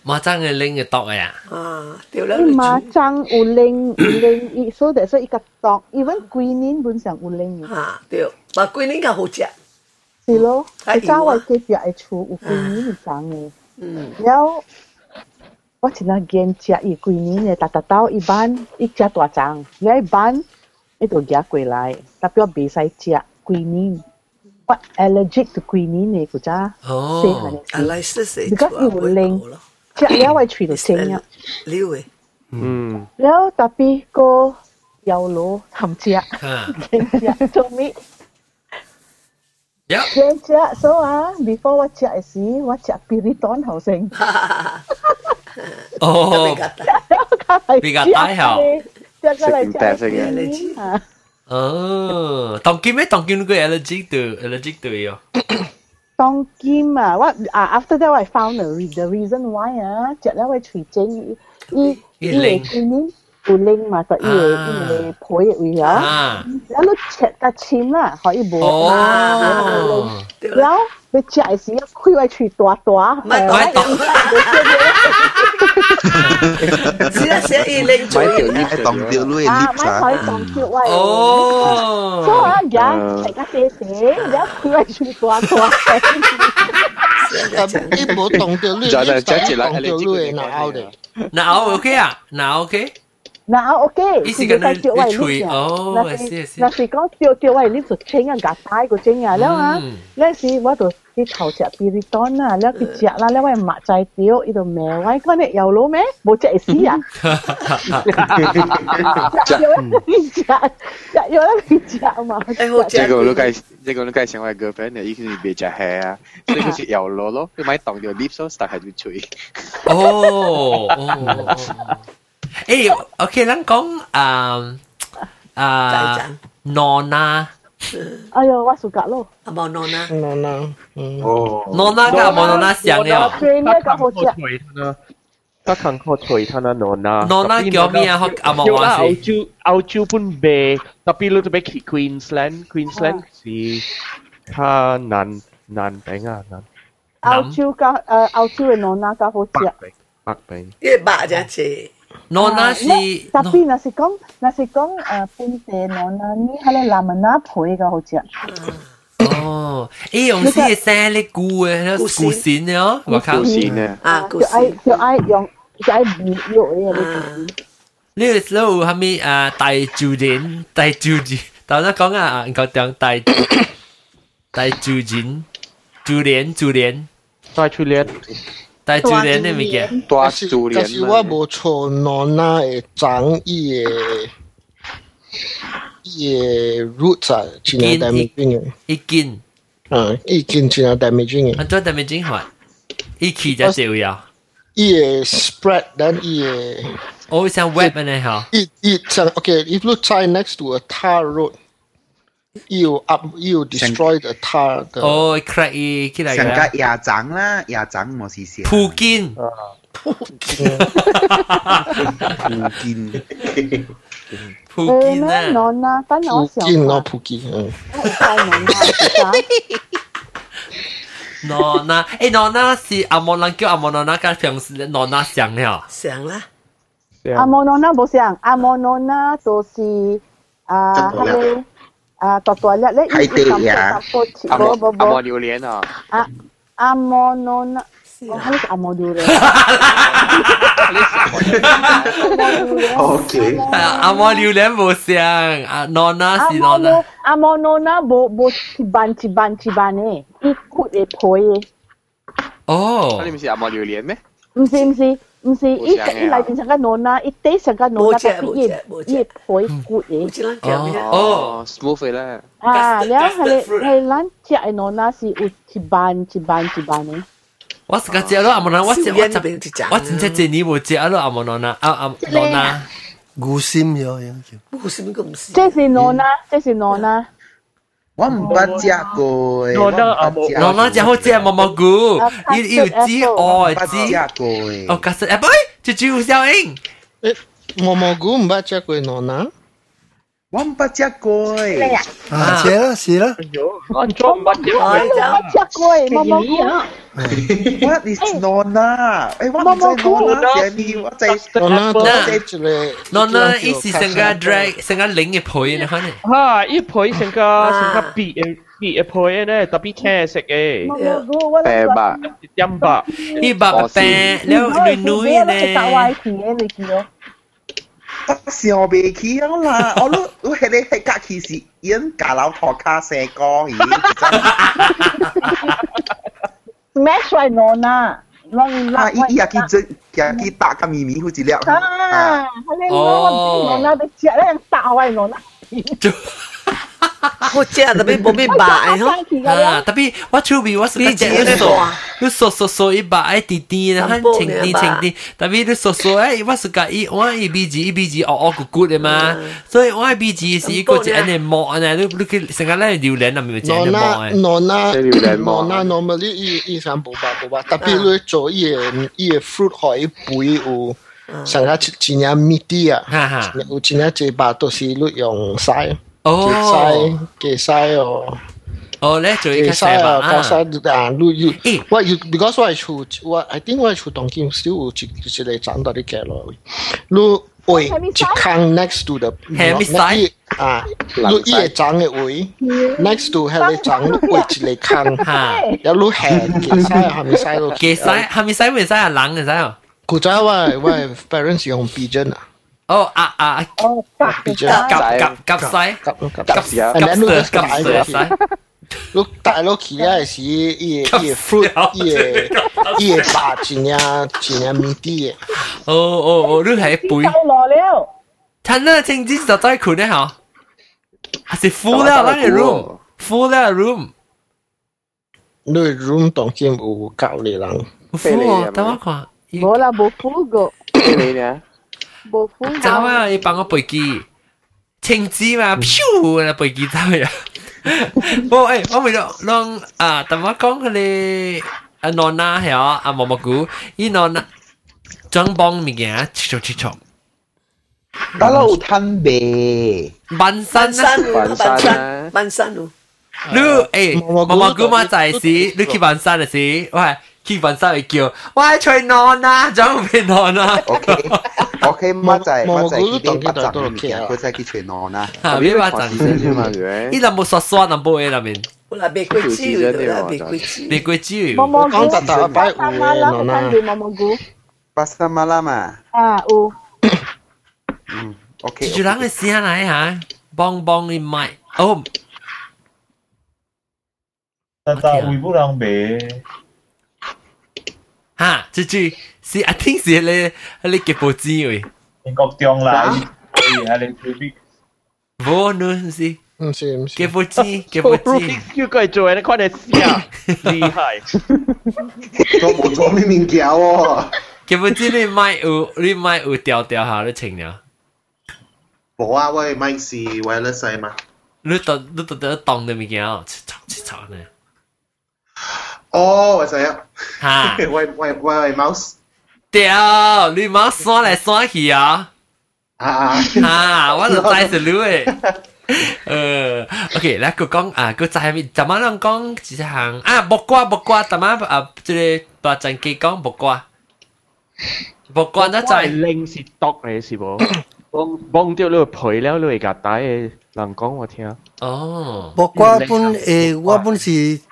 麻真嘅拎嘅毒嘅啊，啊，对啦，伊麻酱有冷有冷，伊所以所以伊个毒，even 桂林本上有冷嘅。啊，对，但桂林较好食，是咯，哎佢周围隔壁嘅厝有桂林嘅长嘅。嗯，然后 我真系见食伊桂林嘅，达达到一班一只大张，然后一班伊就夹过来，特别我未使食桂林，我 allergic to 桂林嘅嗰只哦细汉啊，来试试，而家伊有冷，食了我喙就青啊，溜嘅，嗯，然后特别个油螺含食，吓，见食做咩？呀，见食所以啊，before 我食嘅时，我食 piriton 后 Oh, pigatai hả? Allergy. Oh, tông kim ấy, tông kim cái allergy từ allergy từ yêu. Tông kim à, what? À, after that I found the re the reason why à, chết là vì thủy chiến y y y linh. u linh mà có y y à. phổi y à, แล้วลูกเช็ดกระชิมล่ะขออีโบนะแล้ว 你食嘅时，开个喙大大，唔系我懂是啊是啊，伊冷做买条嘅，系当掉你啊，嘅咪可以 lips 当叫喂。哦，所以啊，而家大家谢谢，然后开个喙大大。伊无动到你，就就你即系来动到你嘅脑嘅。嗱，OK 啊，嗱 OK， 嗱，OK，意思紧你叫喂你吹 lift 哦啊，I see, I see 嗱是讲叫叫喂 lift 就清啊，夹带个整啊，แล้ว啊，แล้ว时我就啲头食 piriton 啊，แล้ว佢食啦，แล้ว我抹仔屌，呢度咩位，嗰啲油佬咩，冇只屎啊，食咗一食，食咗一食啊嘛，诶好这食个都计，这个都计成为 girlfriend 嘅，已经系别只系啊，所以佢食油螺咯，佢买当条 lips 咯，但系要吹。哦， 哦，诶，OK，咱讲啊啊，nona。哎呦，我 suka 咯，啊冇弄啦， No no，嗯，哦， nona 噶冇 nona 想了最呢个好食，吹佢啦，得近个吹佢啦，no 啦，nona 叫咩啊？阿毛叫啦，澳话是洲澳洲本地，特别你特别去 Queensland，Queensland 是较难难顶啊，难澳洲嘅诶澳洲嘅 nona 嘅 nona si tapi nasi kong nasi kong uh, punte nona ni halo lama na phui ga ho chia oh e yong si e sa le gu e na gu sin ne o wa ka gu sin ne a gu sin jo ai yong jo ai bi yo e le ni le slow mi a dai ju din dai ju ji tao na kong à, anh có tiếng dai dai ju jin ju lian ju lian dai ju lian 大驻连你咪嘅？多是数年但是我无错，nona 会长伊嘅伊嘅 roots 啊，真系 damaging 嘅，一斤，啊，伊见真系 damaging 嘅，很多特别精华，一起就少呀。伊会 spread，then 伊会我像 web 呢吓，伊伊像 OK，if you try next to a tar road。 you up you destroy the tar the 哦，crack 伊起来成嘅个牙长啦，牙长冇事事。铺肩，唔见。 普诶京咩啊， nona，等我想普京咯，普京，嗯，我猜 nona 是啥？ nona，诶 nona 是阿莫人叫阿莫 nona，跟平时 nona 像了，想啦，阿莫 nona 冇想，阿莫 nona 就是啊，佢哋 啊，大大粒咧，海底呀阿冇冇莫阿莫冇，榴莲啊，啊阿莫 nona，我系呢个阿莫榴莲。 OK，阿莫榴莲冇像，阿 nona 是阿莫 nona，阿莫 nona 冇冇一班一班一班嘅，伊括会配嘅。哦嗰，啲唔系阿莫榴莲咩？唔是唔是 唔是，伊伊内面上个暖啦，伊底上个暖啦，但係葉葉海骨嘢。哦，smooth 咧。啊，然後係係咱食嘅暖啦，是有一班一班一班嘅。我自己食咯，阿莫娜，我食我食，我真正真年冇食咯，阿莫娜娜，阿阿暖啦。牛心有有。牛心咁唔是。這是暖啦，這是暖啦。我唔捌食过诶，我觉得阿莫 nona 就好食毛毛菇，要要知哦捌知，食过诶。哦，加实诶，喂，就就效应。诶，毛毛菇唔捌食过喏呐？ One bắt chắc coi. À, xí đó, xí đó. Con chôm bắt chắc coi. Bắt chắc coi, mama coi. What is nona? Eh, what is nona? Jenny, what is nona? Nona is sengga drag, sengga ling 一倍呢？哈呢？哈，一倍成個成個 B 嘅 B 嘅倍呢，特別青色嘅。誒吧，一百，一百個餅，你你女呢？想不起啦！我都我系咧系甲其实因家老头卡生过去，哈哈哈哈哈！哈哈！咩衰侬呐？侬拉伊伊啊去做，将佮打个迷迷糊糊只了。啊！哈那我我我我那都起来打坏侬呐！就。好食特别冇咩白嗬。啊！特别我出边我是个只你傻，你傻傻傻一把爱滴滴，然后清啲清啲，特别你傻傻诶，我是个一我一 B 字一 B 字恶恶咕咕嘅嘛，所以我一 B 字是一个只安尼摸安尼，你你佢成个咧榴莲啊，咪只安尼摸喏呐诶。喏呐即系榴莲毛喏呐 normally 伊伊想补吧补吧，特别你做伊个伊个 fruit 可以肥有成个一一只 meaty 啊，哈哈，有一只嘴巴都是你用晒。 哦，晒嘅晒哦，哦，咧做一嘅个晒啊，细吧嘅晒啊，你要诶，我要 because 我系厝我 I think 我系厝当今 still 有一一个长到啲嘅咯，你位一坑 next to the 系咪晒啊，你伊个长嘅位 next to 系你长位一个坑，哈，有你系嘅晒系咪晒到？嘅细系咪细唔细啊？冷嘅细哦。古仔我我 parents 用 pigeon 啊 哦啊啊，哦，夹，pigeon 夹夹夹细，夹夹夹时啊，and then 你夹夹夹细。你带落去咧是伊个伊个 fruit 伊个伊个把一领一领米啲嘅，哦哦哦，你系背。落了。睇那清子就在困咧嗬，还是 full 了那个 room，full 了 room，你 room 当今有教你人， full 哦，等我看，冇啦，冇敷过，咩你呢？ 无符号。走啊！你帮我背机，青枝嘛，飘啊背机走呀。我诶，我咪咯，弄啊，同我讲佢哋啊，non 啊，系啊，啊蘑蘑菇，依 non 啊，装帮物件，切重切重。打老摊呗，半山啊，半山，半山路。你诶，蘑蘑菇嘛在是，你去半山的是，喂。去晚上会叫，我系吹 nona，装变 nona。 OK OK，乜就系乜就系蘑菇几啲都当不见到都杂物件，佢就系叫全攞啦。吓，边把阵啫嘛，佢依度冇刷刷那波嘢入面，我啦别鬼知啦，别鬼知。你鬼知？毛毛菇，讲特特摆有三马啦，嘅看住毛毛菇。巴沙马拉嘛，啊，有。嗯，OK。住人嘅试下嚟吓，帮帮你买。哦，但但会不能卖。 吓，住住是阿天是你你嘅报纸喂，英国中啦，所以系你未必。冇呢是唔是唔是，嘅报纸嘅报纸，叫佢做你看你试厉害。我冇做咩物件喎，嘅报纸你买有你买有掉掉下你清了，冇啊，我系咪是为了细嘛？你当你当得当嘅物件哦，切炒切炒呢， 哦，我知啊，吓，喂喂喂喂，mouse 掉你冇刷嚟刷去啊， 啊啊，我就知是你诶。呃，OK，嚟佢讲啊，佢就系咪怎么样讲？只行啊，木瓜木瓜，怎么啊？即系白阵记讲木瓜，木瓜得就系滞。零是毒嚟是冇？忘忘掉你个皮了，你会夹带嘅人讲我听。哦，木瓜本诶，我本是 allergy to 木瓜了咋？吓，我那你知本嚟是咩？我那是忘掉木瓜，食掉木瓜，我把手就夹带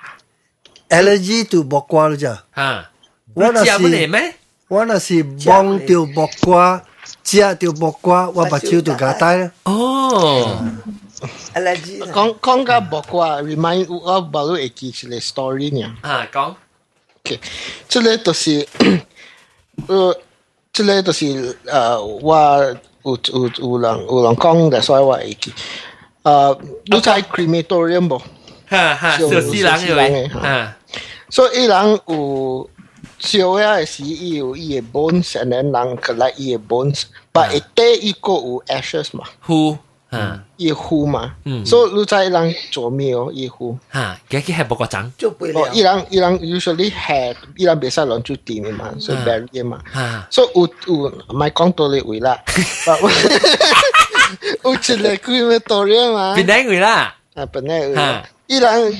啦。哦， allergy 讲讲个木瓜，remind 我保留会记一个 story 呢。啊，讲 OK，这个就是，呃，这个就是呃，我有有有人有人讲的，所以我会记。呃，你知 crematorium 不？吓吓，小四人嘅喂，吓， 所以伊人有烧嘅时，伊有伊嘅 bones，and then 人 collect 伊嘅 bones，but 会底伊个有 ashes 嘛，呼吓伊嘅灰嘛，嗯所以你知伊人做咩哦？伊灰。吓，几几系木瓜长做不哦，伊人伊人 usually had 伊人袂使乱做掂嘅嘛，所以 bury 嘅嘛。吓，所以有有唔系讲到你位啦，有一个 crematorium 嘛，边顶位啦？啊，本来有吓， 伊人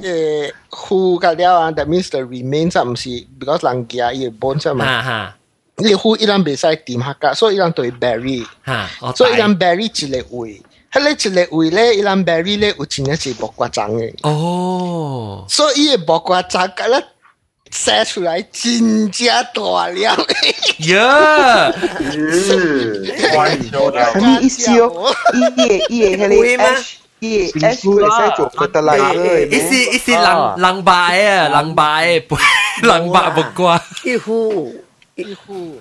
诶呼个了啊，that means the remains 啊，唔是 because 人家伊嘅 bones 啊嘛，吓吓伊呼伊人袂使掂下噶，所以伊人就会 bury，吓，我所以伊人 bury 一个位，迄个一个位咧，伊人 bury 咧有真系是木瓜种嘅。哦，所以伊木瓜渣甲咧写出来真正大了。呀，你一烧，伊个伊个迄个 ash，伊个 ash 会使做 fertilizer 一时一时冷冷白啊，冷白，冷白木瓜。一呼一呼，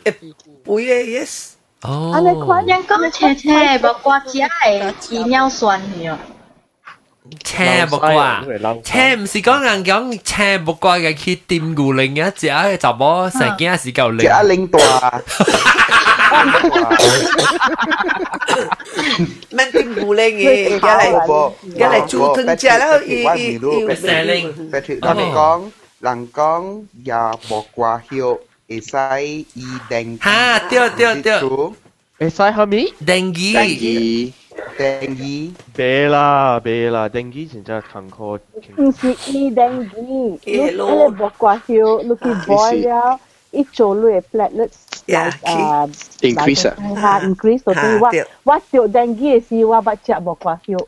不也 yes。哦，安尼看，人讲切切木瓜只系泌尿酸嘅。青木瓜，青唔是讲人讲青木瓜嘅去掂牛令嘅，只系就冇成件事够只阿领大。乜 啲古灵嘅，而家嚟而家嚟做吞食啦，伊伊伊。 Patrick 人讲，人讲也木瓜叶会使医定。哈，对对对，会使系咪？定义，定义，定义。别啦别啦，定义真系坎坷。唔是伊定义，你你 Hello 木瓜晓，你去 boil 了，一做你嘅 platelets。 yeah, um, increase ha increase to tu wa wa tio dengue si wa ba cha bo kwa hio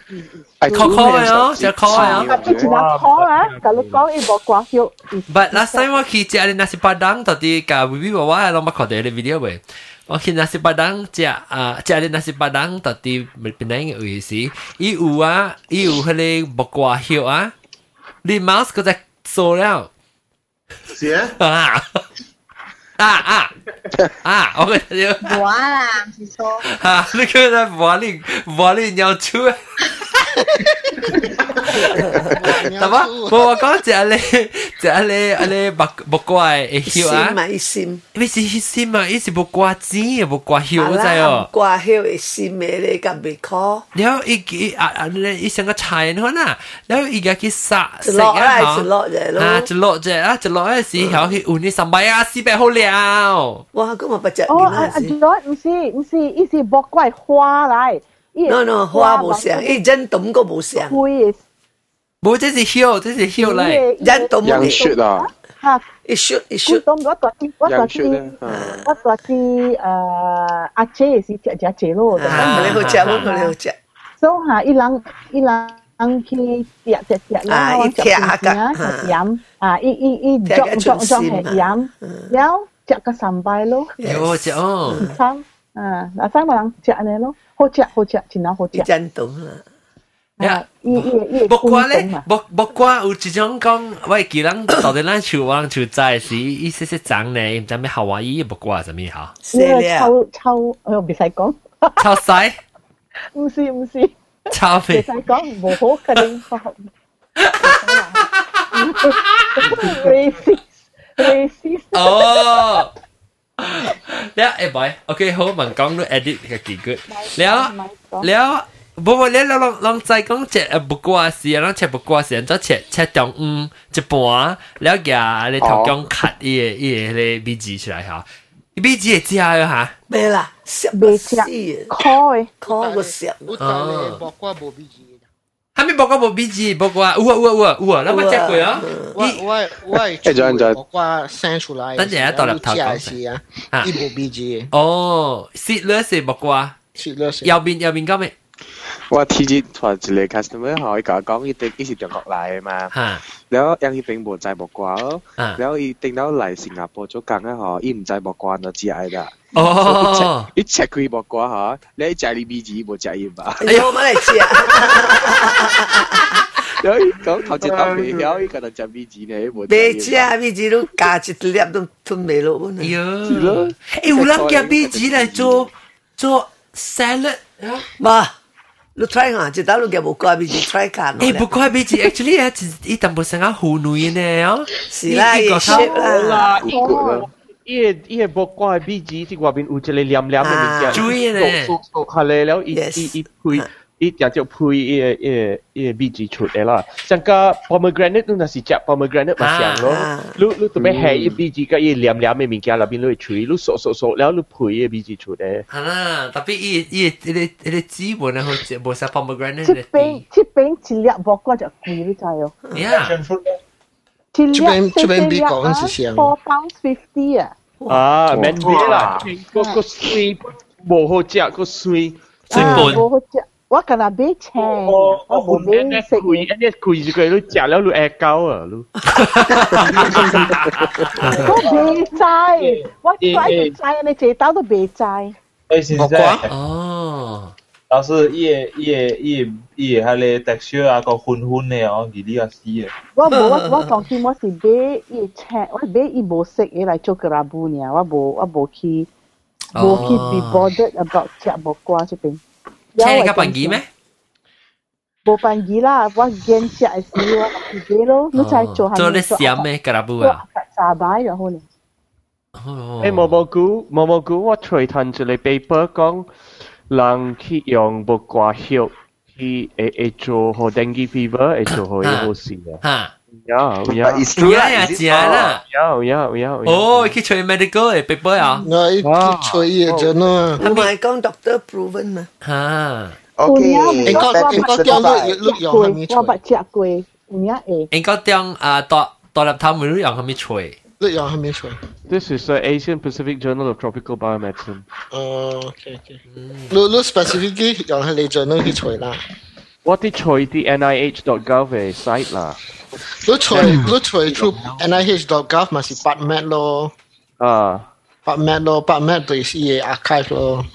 ai call call ah, yo cha call yo tapi cina call ah kalau call i bo kwa hio but last time wa ki cha nasi padang tadi ka bibi wa wa lo ma ko de video we wa ki nasi padang cha ah, cha nasi padang tadi penang we si i u wa ah, i u hele bo kwa hio ah. 你 mouse ก็จะโซแล้วเสีย 啊啊啊！我跟你讲，啊啦，你说啊，你刚才不你你要出。佢在磨你磨你尿出。但系我我讲只咧只咧咧木木瓜嘅叶啊，心啊，伊心。你是心啊，伊是木瓜子嘅木瓜叶，我知木哦。瓜晓会心嘅咧，咁未可。然后伊伊啊啊，你伊成个菜你看呐，然后伊个去杀一落啦，一落啫咯。啊，一落啫啊，一落嘅时候去换你三百啊，四百好了。哇，咁我不食哦，啊啊，John 唔是唔是，伊是木瓜花嚟。 No no，花冇上，伊真冻个冇上。灰冇，这是叶，这是叶嚟。真冻杨雪啊，吓，一雪一雪。雪。冻我大啲，我大杨雪咧啲，，我大啲诶阿姐是食食姐咯。啊，你好食，我你好食。所以吓，伊人伊人去食食食啊啦，伊食下个饮啊，伊伊伊撞撞撞系饮，然后食个三拜咯。有食哦。餐 啊，嗱，三个人食安尼咯，好食好食，真系好食。真冻啦。啊，伊伊伊木瓜咧，木木瓜有一种讲，我记人到底咱厝我厝在时，伊细细长咧，唔知咩夏威夷木瓜系咩好？臭臭，哎呦，唔使讲。臭细？唔是唔是。臭唔咩使？讲，冇好嘅你。racist racist。哦。 แล้วเอ้บอยโอเค好มัน讲都 edit 嘅几 good แล้วแล้วบ่บ่แล้วลองลองใจ讲只诶木瓜时啊，咱切木瓜时，就切切中午一半，แล้วอย่า你头讲 cut 伊个伊个迄个味字出来吓。 B 字系食啊吓，咩啦？食未食死，call 嘅，call 个食。有但系木瓜无 B 字。系咪木瓜冇 B 字？木瓜，有啊有啊有啊有啊，你冇食过啊？我我我系木瓜生出来，等阵一 还没包括无笔记，包括有啊有啊有啊有啊，那么接过啊。我我我一阵阵，我生出来。等下到了头讲是啊，一部笔记。哦，是那是包括，是那是。右边右边讲咩？哇！鐵節台住嚟 customer 可以講講要訂幾時中國嚟嘛？嚇！然後讓佢訂無債無掛咯，然後佢訂到嚟新加坡做工咧，嗬，佢唔債無掛就知係啦。哦，一尺佢無掛嚇，你喺家裏邊子無責任吧？哎呦，我嚟知啊！然後講頭先打皮，然後佢就食米子咧，無責任。米子啊，米子都價值粒都吞未落。哎呦，係咯，誒，有諗夾米子嚟做做 salad 嘛？lo try ha je dalu ge bo kwa bi ji try ka no eh bo kwa bi ji actually ya ti i tam bo sang a hu nu yin ne yo si la i ship la i go la ie ie bo kwa bi ji ti kwa bin u che le liam liam le mi ja ju yin ne so so kha le lao i i i kui 一点就配一个一个一个 B G 出来啦。像个 pomegranate 那是叫 pomegranate 嘛香咯。你你准备黑一 B G 个一凉凉的物件那边会吹，你嗦嗦嗦，然后你配一个 B G 出来。啊，特别一一一个一个基本的好，无啥 pomegranate。这边这边吃了不过就贵了在哟。你啊，吃了吃了比高温是香。Four pounds fifty 啊。啊，蛮贵啦，个个水无好食，个水水本。无好食。冇好食。我近日俾青，我冇俾食。攰，一啲攰住佢，你食了你嗌交啊！你。我未制，我 try 制，你这刀都未制。诶，现在哦，老师伊个伊个伊个伊个迄个 texture 啊，个粉粉嘅哦，而呢个死嘅。我冇我我当时我是买伊青，我买伊无色嘅来做个拉布呢，我无我无去无去 be bothered about 食木瓜这边。 青嘅笨鱼咩？冇笨鱼啦，我见食嘅时我自己咯，你再做下。做啲闪咩格拉布啊？沙摆然后呢？诶，毛毛菇，毛毛菇，我随睇住你 paper 讲，人去用木瓜叶去诶诶做好 dengue fever，诶做好呢个事啊。 Yeah, yeah, But it's true. Yeah, yeah, yeah, là. Yo, yo, yo. Oh, cái chơi medical eh, big boy à? No, à, cái chơi eh, cho nó. Không phải con doctor proven mà. Ha. Okay. Anh có anh có tiếng lúc lúc dùng hàm chơi. Tôi bắt chẹt quê. Anh có tiếng à, tọa tọa lập tham mới lúc dùng hàm chơi. Lúc dùng hàm chơi. This is the Asian Pacific Journal of Tropical Biomedicine. Oh, okay, okay. Lúc lúc specifically dùng hàm journal hàm chơi là. 我啲吹啲 NIH.gov 嘅 site 啦。你吹你吹 through NIH.gov 咪是 PubMed 咯。啊。 PubMed 咯，PubMed 对是嘢 archive 咯。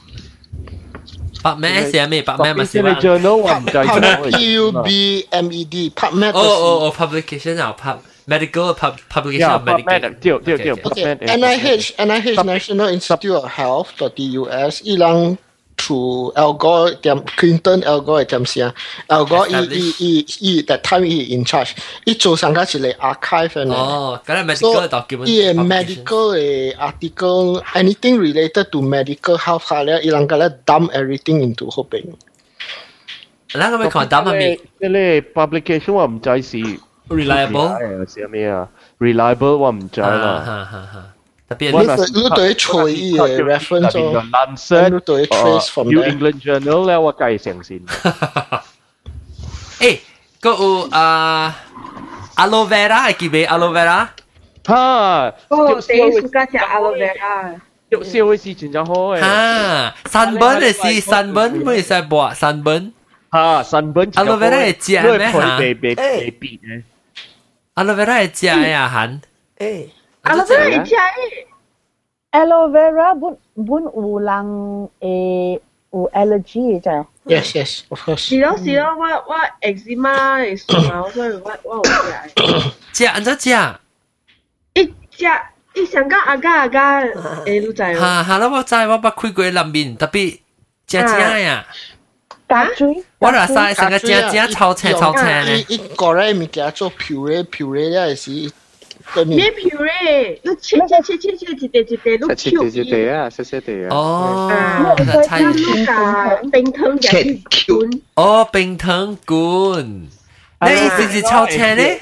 PubMed 系咩？PubMed 咪系 journal 我唔知。 P U B M E D PubMed。哦哦哦，publication 啊，pub medical pub publication of medical。对对对，PubMed。NIH NIH National Institute of Health 个 DUS 伊 朗 through Algor 点 Clinton Algor 点先，Algor 伊伊伊伊 that time 伊 in charge，伊做上个一个 archive 呢。哦，咁系 medical document。伊 medical 嘅 article，anything related to medical health 下咧，伊啷个咧 dump everything into 后边。嗱，咁样看 dump 系咪？即系 publication 我唔知是 reliable 系咩啊？reliable 我唔知啦。 特别你你对吹伊嘅 reference 咯， Lancet 你对 trace from New there。 England Journal 咧，我梗系相信。诶，个有啊 aloe vera 系几味 aloe vera？吓！哦，第一暑假食 aloe vera。有烧嘅事情就好诶。吓，sunburn 嘅是 sunburn 唔使播 sunburn。吓，sunburn aloe vera 系食咩吓？被被被别嘅。 aloe vera 系食呀，韩。诶。 aloe vera 系食诶。 aloe vera 本本有人诶有 allergy 嘅啫。 Yes yes of course。是咯是咯，我我 eczema 嘅时候，所以我我有食。食安怎食？一食一上个阿家阿家诶，你知冇？吓吓啦！我知我捌开过南面，特别正正呀。加水。我话晒成个正正炒青炒青咧。一个咧物件做 puree puree 咧是。 给你。别皮嘞，那切切切切切一点一点，都切一点啊，切切点啊。哦，菜冰糖嘅卷。哦，冰糖卷，你是是炒青咧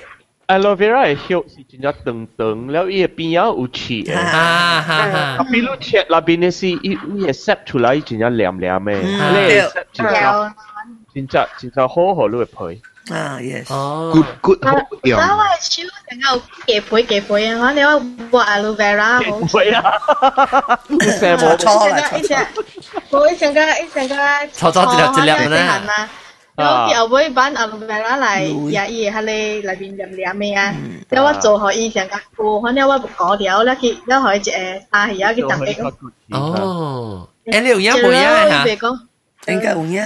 ？aloe vera 嘅葉是真正長長，了伊嘅邊有有刺嘅。啊哈哈！比如切那邊嘅是伊伊嘅塞出來真正涼涼嘅，你塞真正真正真正好好你嘅皮。啊，yes。哦 good good 好用。我我手成个几倍几倍啊！我你我画 aloe vera 好。会啊，成冇错啦，一只我一成个一成个错错一粒一粒嘅咧嘛。我又会版 aloe vera 嚟也伊喺你里边饮饮咩啊？因为我做可以成个菇，可能我搞掉咧，佢咧可以诶啊系有啲特别咯。哦，诶你有影冇影啊？应该有影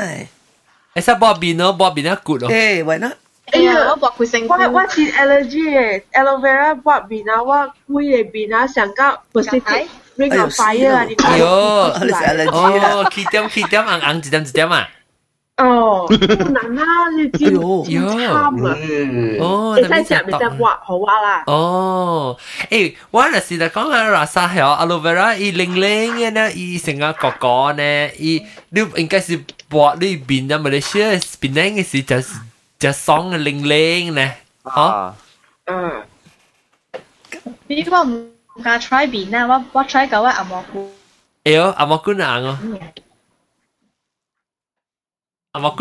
嘅。诶，实波边咯，波边一骨咯。诶，为啦。哎呀，我画佢成我我是 allergy 嘅，aloe vera 画边啊，我胃嘅边啊，成个 Pacific Ring of Fire 啊，你哎呦，哦，哦，起点起点硬硬一点一点啊。哦，好难啊，你知唔知惨啊？哦，你睇下咪就画好画啦。哦，诶，我嗰时就讲下 rasa 系 aloe vera，伊零零嘅呢，伊成个哥哥呢，伊你应该是 bọt đi biển ra Malaysia biển đấy cái gì chả chả sóng linh linh nè hả ừ đi qua không cả try biển nào qua qua try cả qua ăn mọc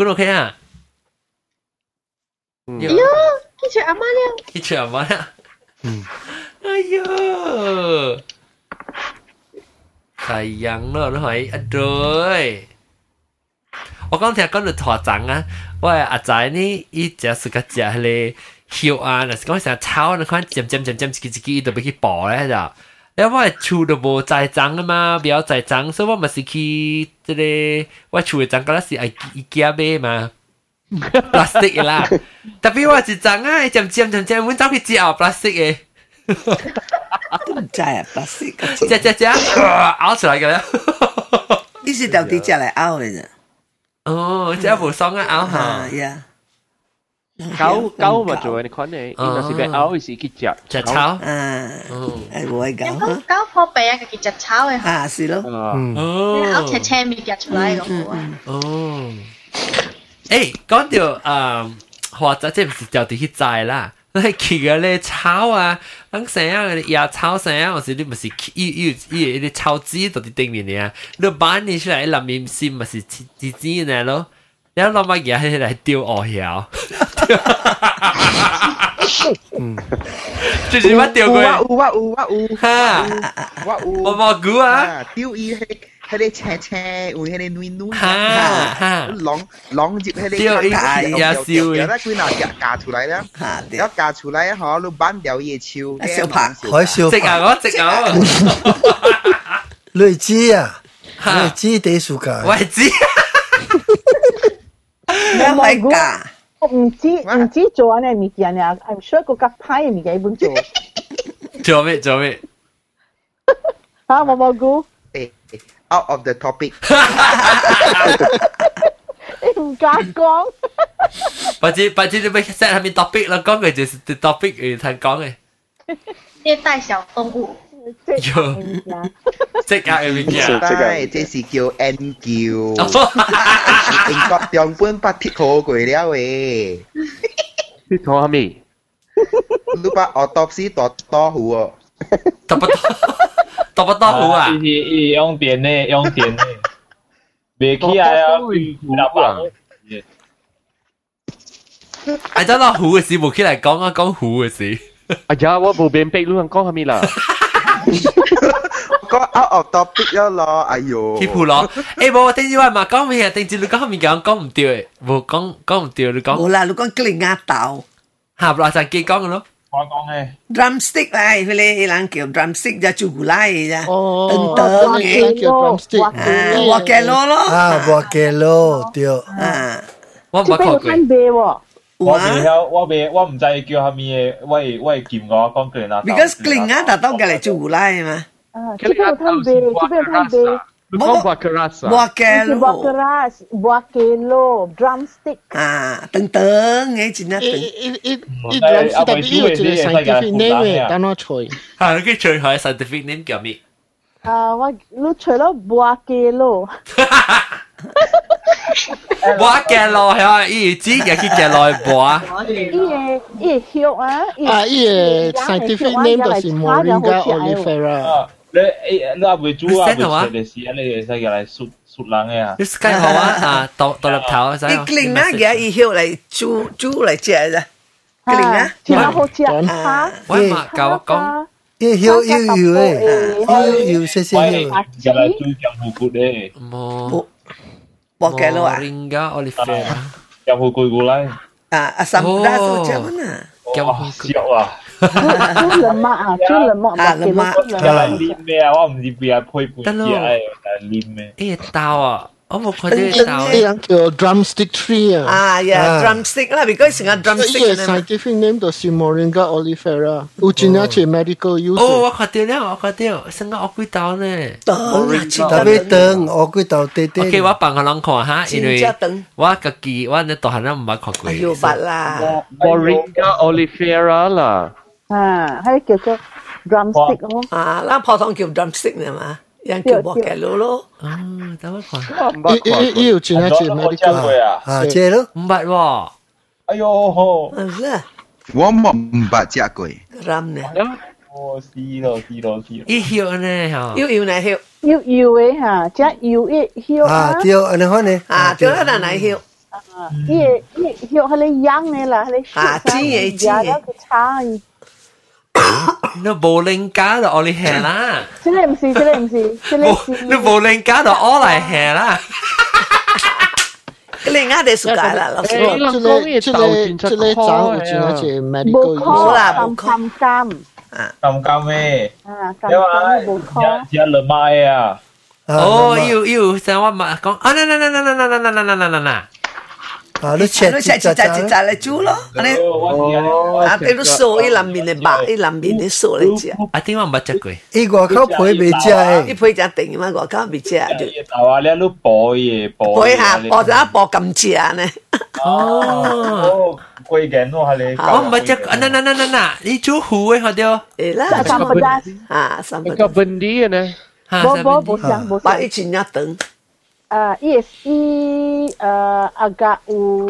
ok à? Mm. Yêu cái chuyện đi cái chuyện mm. nó nó hỏi anh rồi 我讲听讲到台长啊，我阿仔呢，伊只是个只系咧晓啊，嗱是讲成日炒，你看渐渐渐渐自己自己都俾佢爆咧就。因为我厝都无在长啊嘛，不要在长，所以我咪是去即个我厝嘅长嗰阵是系伊家买嘛，plastic 啦。特别我是长啊，渐渐渐渐，阮走去接 plastic 嘅。都唔知啊，plastic。只只只咬出嚟嘅咧。呢是到底只嚟咬嘅啫。 哦，即系无爽啊咬下。呀。狗狗咪做你看你，应该是俾咬是去食食炒。啊，系会狗。咁狗破鼻啊，佢只炒嘅。啊，是咯。哦。咬斜斜面夹出嚟咁啊。哦。诶，讲到诶，或者即系唔是就地去摘啦。你去嘅咧炒啊， 等成日也炒成日，或是你咪是伊伊伊啲炒纸到啲顶面嘅啊，你板你出嚟里面先咪是纸纸嘅咯。然后攞乜嘢喺嚟丢鹅条，嗯，就是乜丢佢？有啊有啊有啊有，哈，我有，我冇估啊，丢伊迄 迄个青青，有迄个软软，哈哈，拢拢入迄个丢伊也烧嘅，然后佢嗱夹夹出来啦，然后夹出来嗬，你扳掉伊烧，烧拍，海烧直啊我直啊，类子啊，类子地暑假，我系知。你咪㗎？我唔知唔知做呢物件啊，I'm sure 个夹派嘅物件本做。做咩做咩？吓，我冇估。 诶，out of the topic。你唔敢讲。或者或者你咪 set 下面 topic 啦，讲嘅就是 topic 诶，听讲嘅。虐待小动物。有即刻嘅物件，系这是叫 N 叫，英国样本不贴好过了诶。你讲下咩？你把 autopsy 多多好哦，多不多？ 多不多好啊？伊伊用电呢，用电呢，未起来啊，老板。系真系虎嘅事，冇起嚟讲啊，讲虎嘅事。哎呀，我冇变逼，你讲下咩啦？个 out of topic 咗咯，哎呦！贴裤咯，诶冇，顶住话嘛讲咩啊？顶住你讲面讲讲唔掉诶，冇讲讲唔掉，你讲。冇啦，你讲吉亚豆。下落就记讲嘅咯。 我讲嘅。 drumstick 啦，佢哋人叫 drumstick 就朱古拉嘅啫。哦，等等嘅叫 drumstick。啊，瓦嘅咯咯。啊，瓦嘅咯，对。啊，我冇学过。我我未晓，我未，我唔知叫下面嘅，我系我系见我讲佢嗱。 Because 吉亚豆都嘅嚟朱古拉嘛。啊，这边有摊贝，这边有 Bukan buah keras lah. Buah kelo. Buah keras. Buah kelo. Drumstick. Ah, teng-teng eh, Cina teng. Eh, eh, eh, drumstick tapi ia je scientific name ta nói chơi, cuy. Ha, chơi, cuy scientific name kau mi. Ah, wa lu cuy lo buah kelo. Buah kelo ha, i ji ya ki kelo buah. Ie, ie hiu ah. Ah, ie scientific name 就是 Moringa olifera. 那袂煮啊，袂食就是安尼会使来熟熟人诶啊。你是干好啊啊，倒倒立头啊，你拎啊，给伊歇来煮煮来食啦，拎啊，真好食啊！我嘛甲我讲，伊歇悠悠诶，悠悠谢谢你。食来煮姜糊骨诶，冇冇嘅咯啊，Ringa Oliveira，姜糊骨过来啊，啊，什么大做姜啊？姜糊骨啊！chút là mạ à là mạ là lim mẹ tôi không biết biết phải bút gì cái tao à Ông một cái đấy. Cái drumstick tree à. Ah yeah, à. drumstick là because cái drumstick này. Scientific name đó là Moringa olifera. Ujina medical use. Oh, tôi cái đấy là cái đấy, sinh cái ốc tao này. Tao là chỉ tao biết tao ốc tao tê tê. Okay, tôi bằng cái lăng khoa ha, vì tôi cái kỳ, tôi cái đó không phải khoa quỷ. Ai 呦, bạt là. Moringa. 啊，系叫做 drumstick 咯。啊，嗱普通叫 drumstick 呢嘛，人叫薄嘅佬咯。啊，等我看。伊伊伊有真系似 medical 啊，这咯，唔捌喎。哎呦吼！系我冇唔捌食过。 ram 呢？哦，死咯死咯死咯！伊晓呢吓？要要呢晓？要要嘅吓，即系要一晓啊，对，安尼好呢。啊，对啦，那来晓。伊伊晓系你养嘅啦，系你啊，知嘅知嘅。 差。你无灵家就我你下啦。这个唔是，这个唔是，这个是。你无灵家就我嚟下啦。另外啲暑假啦，老师。这个这个这个长有真系似 medical use。冇啦，冇金金。啊，金金咩？啊，金金冇错。只只两买啊。哦，要要，成我咪讲啊，嗱嗱嗱嗱嗱嗱嗱嗱嗱嗱嗱嗱。 啊，你切你切切切切嚟煮咯，你啊，俾你扫伊南面嘅白，伊南面嘅扫嚟食。啊，点解唔食过？伊外口配未食诶，伊配只定嘛，外口未食就。头啊，你都播嘢播。播下，播咗播咁食呢。哦，贵嘅咯系你。我唔食，啊嗱嗱嗱嗱嗱，你煮糊嘅好啲。诶啦，三不得啊，三不得。个 bendi 呢？冇冇冇想冇想。一前一等。 uh, ESE uh, agak u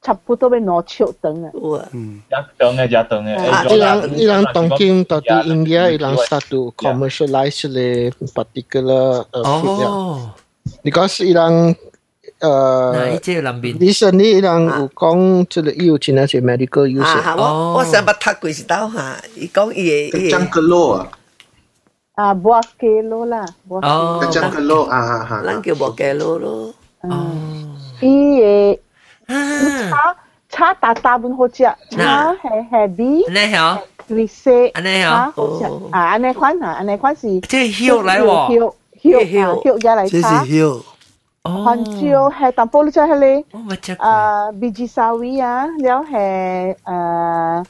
campur tu boleh nocok tengah. Hmm. Jateng eh, jateng eh. Ah, ilang ilang tongking tadi India ilang satu commercialize le particular uh, food ya. Because ilang uh, recently ilang u kong tu le iu china medical use. 我我想把他鬼知道哈，伊讲伊个。张格洛啊。À, bò kê lô là. Bò kê. Ờ, cái chắc lô, à, à, à. à. Lăng kêu bò kê lô lô. À, ờ. Ý, ế. À. Chá, chá tà tà bún hô chá. Chá hè hè bí. Anh này hả? Lì xê. Anh này hả? À, anh này khoan hả? Anh này khoan gì? Thế hiệu lại bỏ. Hiệu, hiệu, hiệu, hiệu ra lại chá. Thế gì hiệu? Hòn chiêu hè tạm bố lưu cho hè lê. À, bì jì sao vi á. Léo hè, à,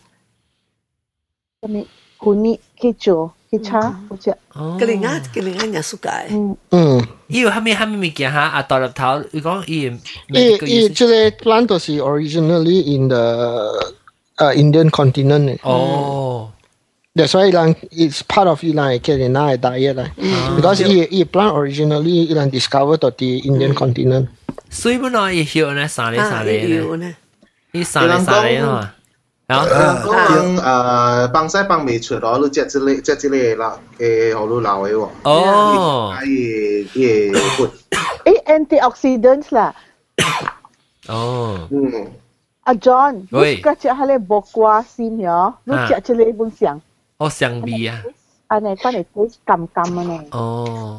Kuni, Kicho. 기차 오지. 그러니까 그러니까 냐 수가에. 음. 이 하면 하면 미게 하 아더럽 다 이거 이 이, 이 plant was originally in the uh, Indian continent. Oh. That's why Iran it's part of Iran Kerala diet lah. Because i i plant originally Iran discovered on the Indian continent. 所以不能一晓呢，啥嘞啥嘞呢？你啥嘞啥嘞啊？啊，講誒幫西幫未出咯，你即即類即即類啦，誒好多老嘅喎。哦，係係 good。誒 antioxidants 啦。哦。嗯。阿 John，你家只喺咧薄瓜先呀？你只只咧本上。我上味啊。อันนี้ก็เนี่ยกูกำกำมันเองโอ้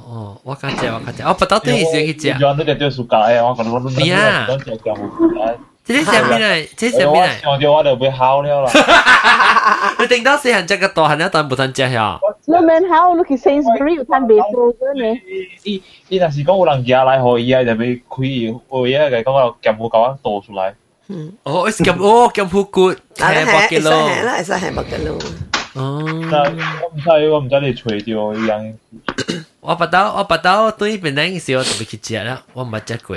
โอ้ว่ากันเจ้าว่ากันเจ้าอ๋อปะตอตี้เสียงกี่เจ้าย้อนตั้งแต่เจ้าสุกาเอ้ว่ากันว่าเนี่ย 这啲上面嚟，这啲上面嚟。我叫我就会烤了啦。你顶到四行只个大行一当冇通食呀？你免烤，你去 Sainsbury 有摊卖货嘅呢？伊伊若是讲有人寄来互伊啊，就要开，有伊个讲个咸糊狗啊倒出来。嗯。哦，咸哦咸糊骨，系百几咯。系啦，系系百几咯。哦。我唔知，我唔知你吹掉一样。我不到，我不到对边个时候特别去食啦，我冇食过。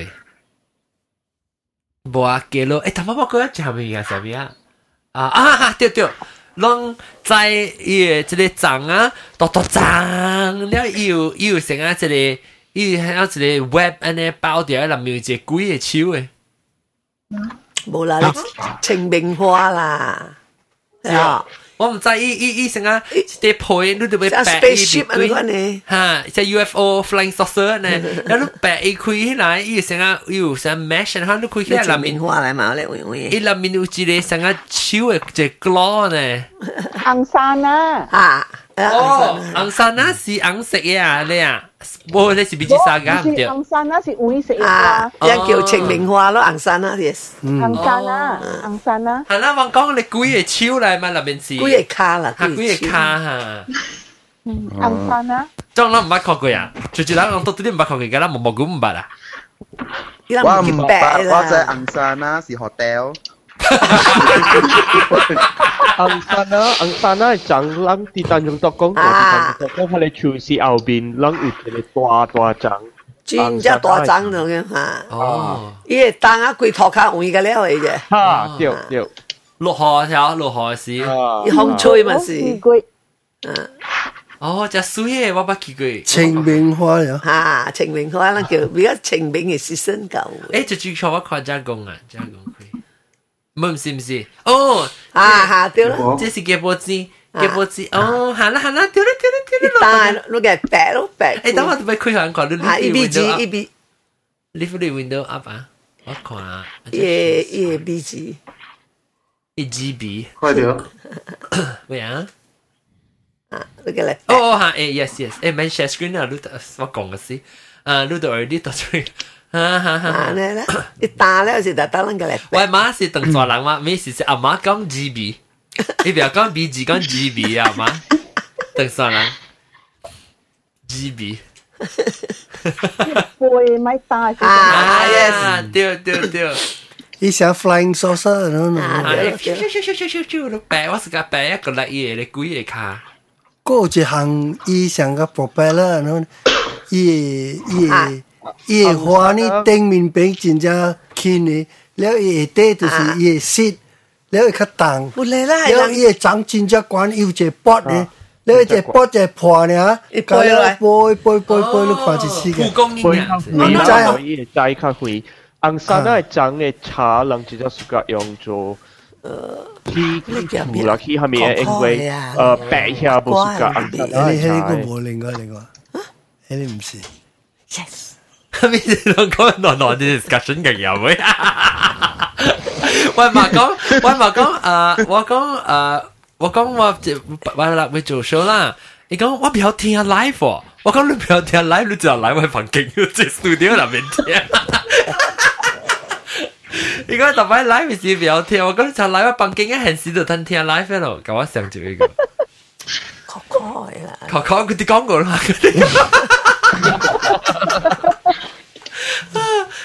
無記咯，誒，頭先我講一隻係咪啊？啥物啊？啊啊，对对，拢在伊即个长啊，多多长了，又又成啊，即个伊还有一个 web 安尼包掉，内面有一个鬼的手诶。无啦，你清明花啦，係啊。我唔知伊伊伊成啊，啲配你就要像白 spaceship 咁样呢吓，即 UFO flying saucer 呢，然后白伊开起来，伊成啊有成 mesh，然后你开起来清明花嚟嘛，你会会。伊内面有一个成啊手嘅一个 claw 呢。红山啊，啊， 哦，红山啊是红色嘅啊，你啊，冇你是边只沙㗎唔对？红山啊是黄色啊，嘅一叫清明花咯，红山啊，yes。红山啊，红山啊。系啦，我讲你鬼嘅手嚟嘛，内面是鬼嘅卡啦，吓鬼嘅卡吓。红山啊。将咱唔捌看过啊，就系咱讲到啲唔捌看过，㗎，咱冇冇估唔捌啊。我唔白，我在昂山啊，是 hotel。 ang sana ang sana chẳng lăng đi tan dùng tóc công tóc công hay là chú sĩ ao bên lăng ụt cái tòa tòa chẳng. Chuyên gia tòa chẳng được em ha oh cái tăng á quỳ thọ khá ủi cái léo à. à. ờ, ấy chứ ha điều điều lục hồ theo lục hồ sĩ không chơi mà sĩ Ồ, chả suy ấy, bà bà kỳ quỷ. Trình bình hoa rồi. Ha, trình bình hoa là kiểu, bây giờ trình bình thì sinh cầu. Ê, chú chú cho bà khoa gia công à, gia công quỷ. 唔唔是唔是，哦，啊吓对啦，这是嘅波子，嘅波子，哦，行啦行啦，对啦对啦对啦，但系你嘅白咯白。诶，等我俾开下看，你啊，E B G E B，你副你 window up 啊，我看啊，伊个伊个 B G，一 G B，快点，喂啊，啊，你嘅嚟，哦吓，诶，yes yes，诶，man share screen 啊，你我讲嘅事，啊，你都 already 到出 嚟。哈哈哈！啊，咧咧，你打咧是特登撚嘅嚟。我妈是邓作人嘛，咩事是阿妈讲 G B，你不要讲 B G 讲 G B 啊嘛，邓作人 G B。背咪大啊，yes，对对对。伊想 flying saucer 嗰种。啊，咻咻咻咻咻咻，你白我是个白一个嚟嘢，你鬼嘢卡。嗰有一项伊想个 propeller 嗰种，伊伊。 伊会花呢顶面边真正轻呢，了伊下底就是伊会湿，了会较重，了伊会长真正悬有一个卜呢，了一个卜就破呢，搞了背背背背你看一次嘅，唔知啊，伊会斋较会，红山系长嘅茶，人直接自家用做。去唔啦，去下面因为诶白下不是个红山。你系个冇另外另外，你唔是。 Yes。 咪两个暖暖啲 discussion 嘅有冇？喂，嘛讲，喂嘛讲，诶，我讲诶，我讲我我啦会做 show 啦。你讲我不要听 live 喎，我讲你不要听 live，你就来我房间要在 studio 入面听。你讲特别 live 时不要听，我讲就来我房间嘅现时就听听 live 咯，咁我想住呢个。确确啦，确确佢哋讲过啦。你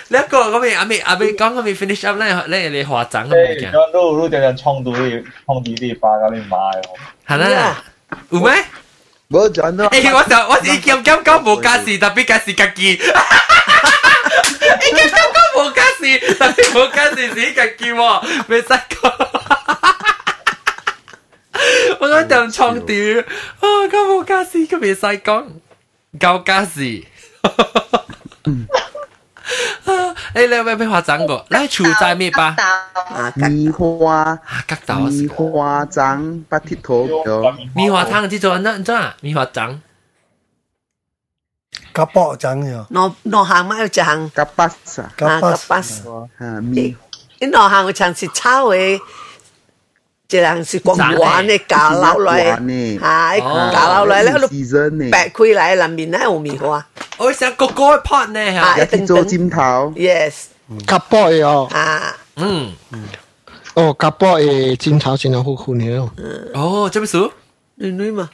一个咁咪阿咪阿咪讲咁咪 finish up 咧，咧你化整咁嘅。咁都都有人冲到啲冲到啲花咁你买哦。系啦，有咩？冇赚到。诶，我就我是咁咁讲冇家事，特别家事家己。你咁咁讲冇家事，特别冇家事是家己喎，未使讲。我嗰阵冲掉，啊咁冇家事，咁未使讲，够家事。 哎，来，别别化妆个，来出在咩吧？啊，米花，啊，格岛，米花章，八，米花汤，记住那那米花章，格波章哟。诺诺行咩章？格巴斯，格巴斯，啊，米，你诺行我章是草诶。一人是光滑的架落来，系架落来咧，你白开来里面咧有米花。我想个个 pot 呢，系一做尖头。 Yes，夹波嘅哦。啊，嗯，哦，夹波嘅尖头先有好好嘅哦。哦，做咩事？女女嘛，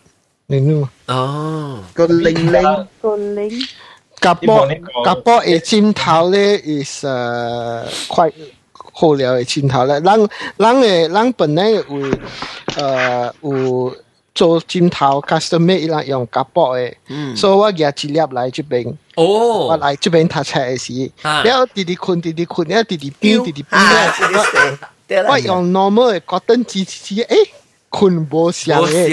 女女嘛。哦，个零零，个零。夹波夹波嘅尖头咧，is 诶 quite。 好了嘅前头咧，咱咱嘅咱本来会诶有做尖头 custom made 啦，用夹波嘅，所以我夹一粒嚟这边，哦，我嚟这边读册嘅时，然后滴滴困滴滴困，然后滴滴变滴滴变，我用 normal 嘅 cotton 纸纸，诶困冇声嘅，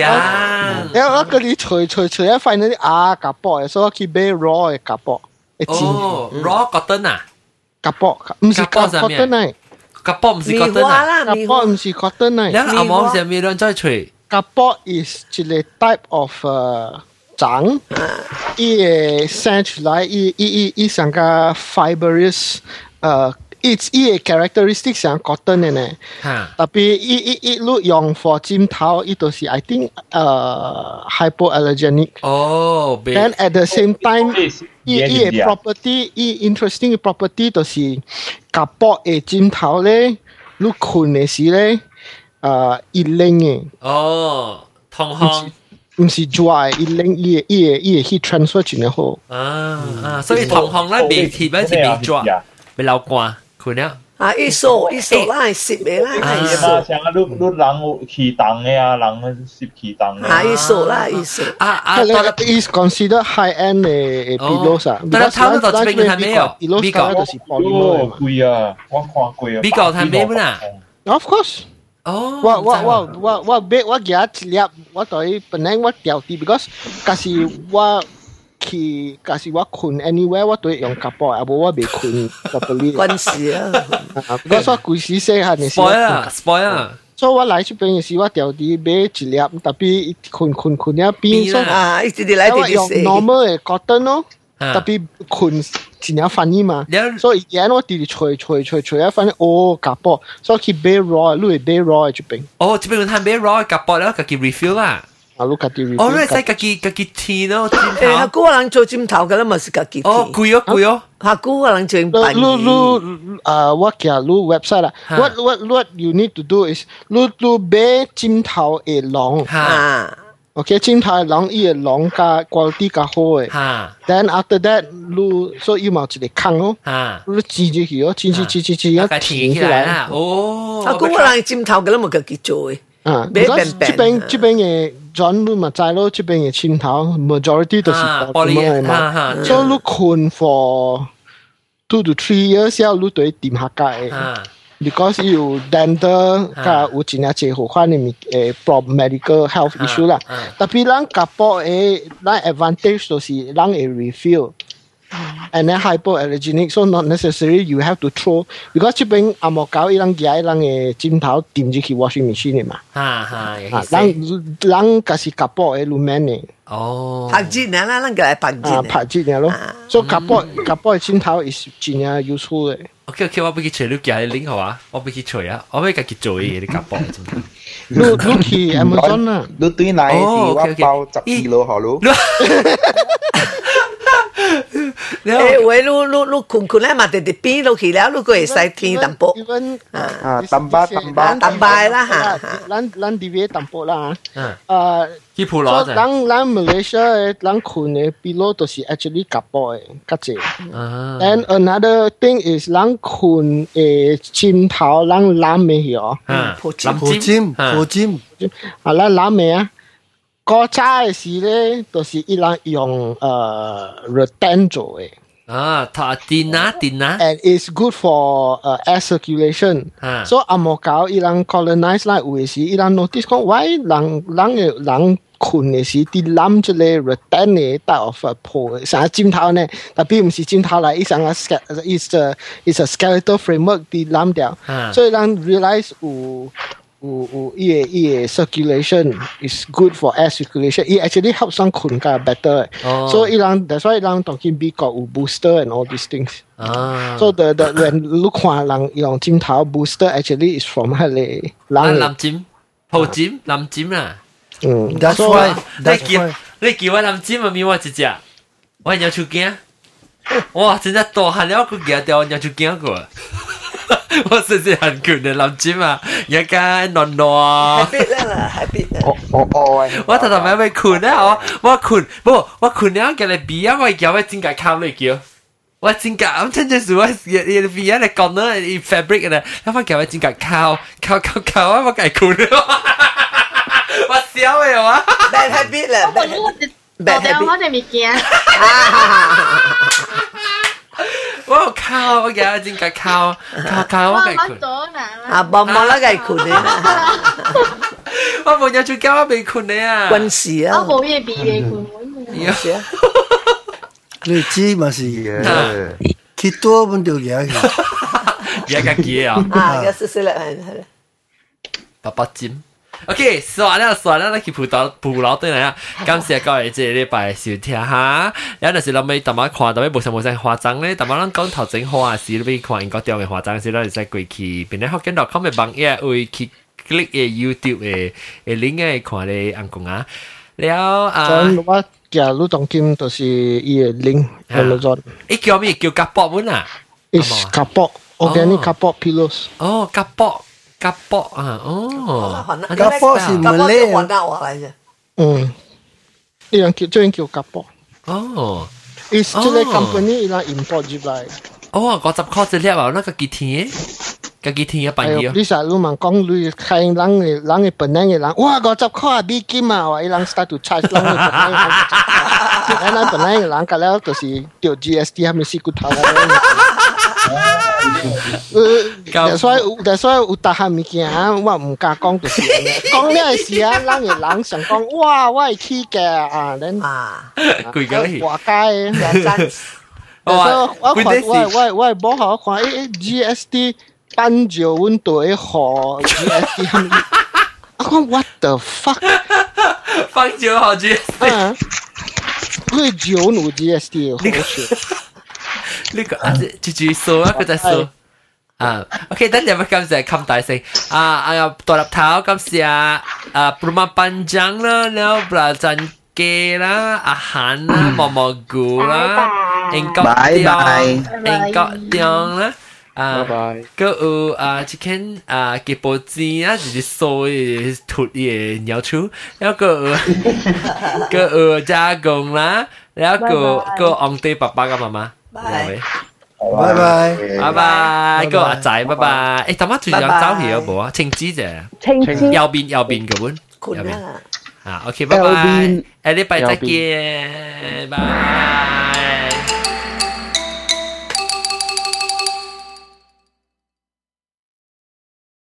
然后我嗰啲除除除一块嗰啲啊夹波嘅，所以我去买 raw 嘅夹波。 哦，raw cotton 啊，夹波唔是夹 cotton 嚟， 夹波唔是 cotton 啊，夹波唔是 cotton 嚟。你阿毛上面两再吹，夹波 is 一个 type of 诶长，伊会生出来，伊伊伊伊上个 fibrous 诶。 it's 伊个 characteristic 像 cotton 嘅呢，特别伊伊伊路用 for 尖头，伊都是 I think 诶 hypoallergenic。哦，then at the same time，伊伊个 property，伊 interesting 嘅 property 就是夹薄嘅尖头咧，路困嘅时咧，诶伊冷嘅。哦，通风。唔是 dry，伊冷伊个伊个伊个 heat transfer 真系好。啊啊，所以通风咧未贴咧是未 dry，未流干。 困了。啊，一数一数，咱系食嘅，咱系食。嘛，像啊，你你人有气重嘅啊，人食气重嘅。啊，一数啦，一数。啊啊，但系 is consider high end 嘅 pillows 啊。但系差唔多这边还没有。pillows 嗰就是 polymer 嘛。贵啊，我看过啊。美国还没啦。 Of course。哦。我我我我我俾我夹一粒，我对本来我掉啲，because 嗰时我。 去，假使我困 anywhere，我都会用夹波，啊无我未困 properly。关事啊！我说故事细汉嘅时，spoil 啊，spoil 啊！所以我来这边嘅时，我掉啲买一粒，特别困困困一边，所以啊，一直嚟嚟用 normal 嘅 cotton 咯，特别困一粒反应嘛。所以而家我哋吹吹吹吹一反应，哦夹波，所以去买 raw，攞嚟买 raw 这边。哦，这边佢买 raw 夹波啦，佢叫 refill 啦。 啊，你家己 review。哦，你使家己家己天咯，尖头。诶，个人做尖头嘅啦，咪是家己天。哦，贵哦贵哦。下个人做扮。你你啊，我其实你 website 啦，what what what you need to do is 你你买尖头嘅笼。吓。OK，尖头嘅笼，伊嘅笼加 quality 加好嘅。吓。 Then after that，你所以冇一个坑咯。吓。你挤进去哦，挤挤挤挤挤，一填起来啦。哦。啊，个人尖头嘅啦，咪家己做嘅。啊，这边这边嘅 转你咪知咯，这边嘅青头 majority 都是玻璃嘅，所以你困 for two to three years 之后，你对掂下界，because 有 dental 加有真系最好款嘅诶 problem medical health issue 啦。特别咱夹波诶，咱 advantage 就是咱会 refill。 and then hypoallergenic so not necessarily you have to throw because 这边阿莫搞伊人夹伊人嘅枕头掂入去 washing machine 嘛，哈哈，人人嗰是夹波嘅里面嘅。哦，拍纸呢啦，咱个嚟拍纸。啊，拍纸呢咯，所以夹波夹波嘅枕头系真系 useful 嘅。 OK OK，我俾佢除你夹你拎好啊，我俾佢除啊，我俾佢佢做嘢，你夹波枕头。你你去 Amazon 啊？你对奶是我包十 kilo 好咯。 诶，喂，你你你困困咧嘛，直直变落去了，你个会使天淡薄。啊，淡巴淡巴淡巴啦吓。咱咱啲嘢淡薄啦。嗯。诶，去普罗咱咱 Malaysia 咱困嘅 below 都是 actually 夹波嘅，较济。啊。 And another thing is 咱困诶尖头，咱揽嘅哦。嗯。普尖，普尖。啊，咱揽嘅啊。 嗰早嘅時咧，都是伊人用誒 rattan 做嘅。啊，它電啊電啊。And it's good for 誒 air circulation。所以阿莫搞伊人 colonize 啦，有嘅時伊人 notice 講，喂，人人嘅人困嘅時，啲攬出嚟 rattan 嘅 type of 破，成尖頭呢，特別唔是尖頭嚟，伊成個 ske is a is a skeletal framework 啲攬掉。所以人 realize 有。有有伊个伊个 circulation is good for air circulation. It actually helps 人困较 better. Oh. So 伊人 that's why 人 talking big 有 booster and all these things. Ah. So the the when 你看人用针头 booster actually is from 迄个人蓝针、葡针、蓝针啊。嗯，That's why. That's why. 你叫我蓝针咪咪我一只，我有出惊。哇！真系大汉了，佢夹掉有出惊过。 我甚至很困嘅谂住嘛，而家暖暖。 habit 啦，habit 哦哦哦！我头头咪咪困咧，我我困，不我困了嘅嚟比啊，我叫我真系靠你叫。我真系咁真系我嘢比啊，你讲啦，你 fabric 嘅，我发叫我真系靠靠靠靠啊，我计困。我笑嘅话，bad habit 啦，bad habit。我哋 와, 카오가 진짜 카오. 카오가 있고. 아, 범몰라 가 있고네. 와, 뭐냐 줄 까와 베이코네야. 관시야. 아, 뭐예 비베이코네. 그렇지, 맛이게. 기토 본적 이야기. 이야기야. 아, 이거 쓰슬라. 아, 아. 바빠찜. OK，算啦算啦，咱去葡萄葡萄对嚟啊！感谢各位即系礼拜收听哈。有阵时谂尾特晚看，特尾无想无想化妆咧，特晚咱讲头整花时，你看英国中嘅化妆时，咱就使过去边咧福建 .com 嘅网页会去 click 嘅 YouTube 嘅嘅 link 嘅看咧按讲啊。了啊，我假如当今就是伊嘅 link 喺度做。伊叫咩？叫夹薄本啊？Is 夹薄，organic 夹薄 pillows。哦，夹薄。 夹卜啊，哦，夹卜是唔系云南话嚟啫。嗯，呢样叫将叫夹卜。哦，is 即系 company 啦 import 入嚟。哦，嗰十块资料啊，那个几天？个几天一百嘢？你成日问讲你睇人嘅人嘅本能嘅人，哇，嗰十块啊，美金啊，话伊人 start to charge 人嘅本能。人本来嘅人，隔了就是掉 GST 系咪死骨头啊 ？that's why that's why 有大項物件我唔敢讲就是講呢 時啊，咱嘅人想讲哇，我系起价啊，恁啊，貴個去華街，我我看 我我我冇好看诶 GST 搬住阮隊河 GST，我讲 what the fuck，搬住河 GST，佢住有 GST 好笑。呢个啊，住住数啊，佢就数。啊，OK，等阵咪感谢冚大声啊！啊又独立头感谢啊啊 Bruma Panjang 啦，然后 Belajan K 啦，阿韩啦，毛毛菇啦，英国雕，英国雕啦。啊，个有啊，chicken 啊，嘅波子啊，就是所谓脱嘢鸟出，然后个个有加工啦，然后个个昂地爸爸嘅妈妈。 拜拜拜拜拜，个阿仔拜拜。诶，头先仲有走戏有冇啊？青枝啫，青枝右边右边嗰本，右边啊，OK，拜拜，诶，礼拜再见，拜。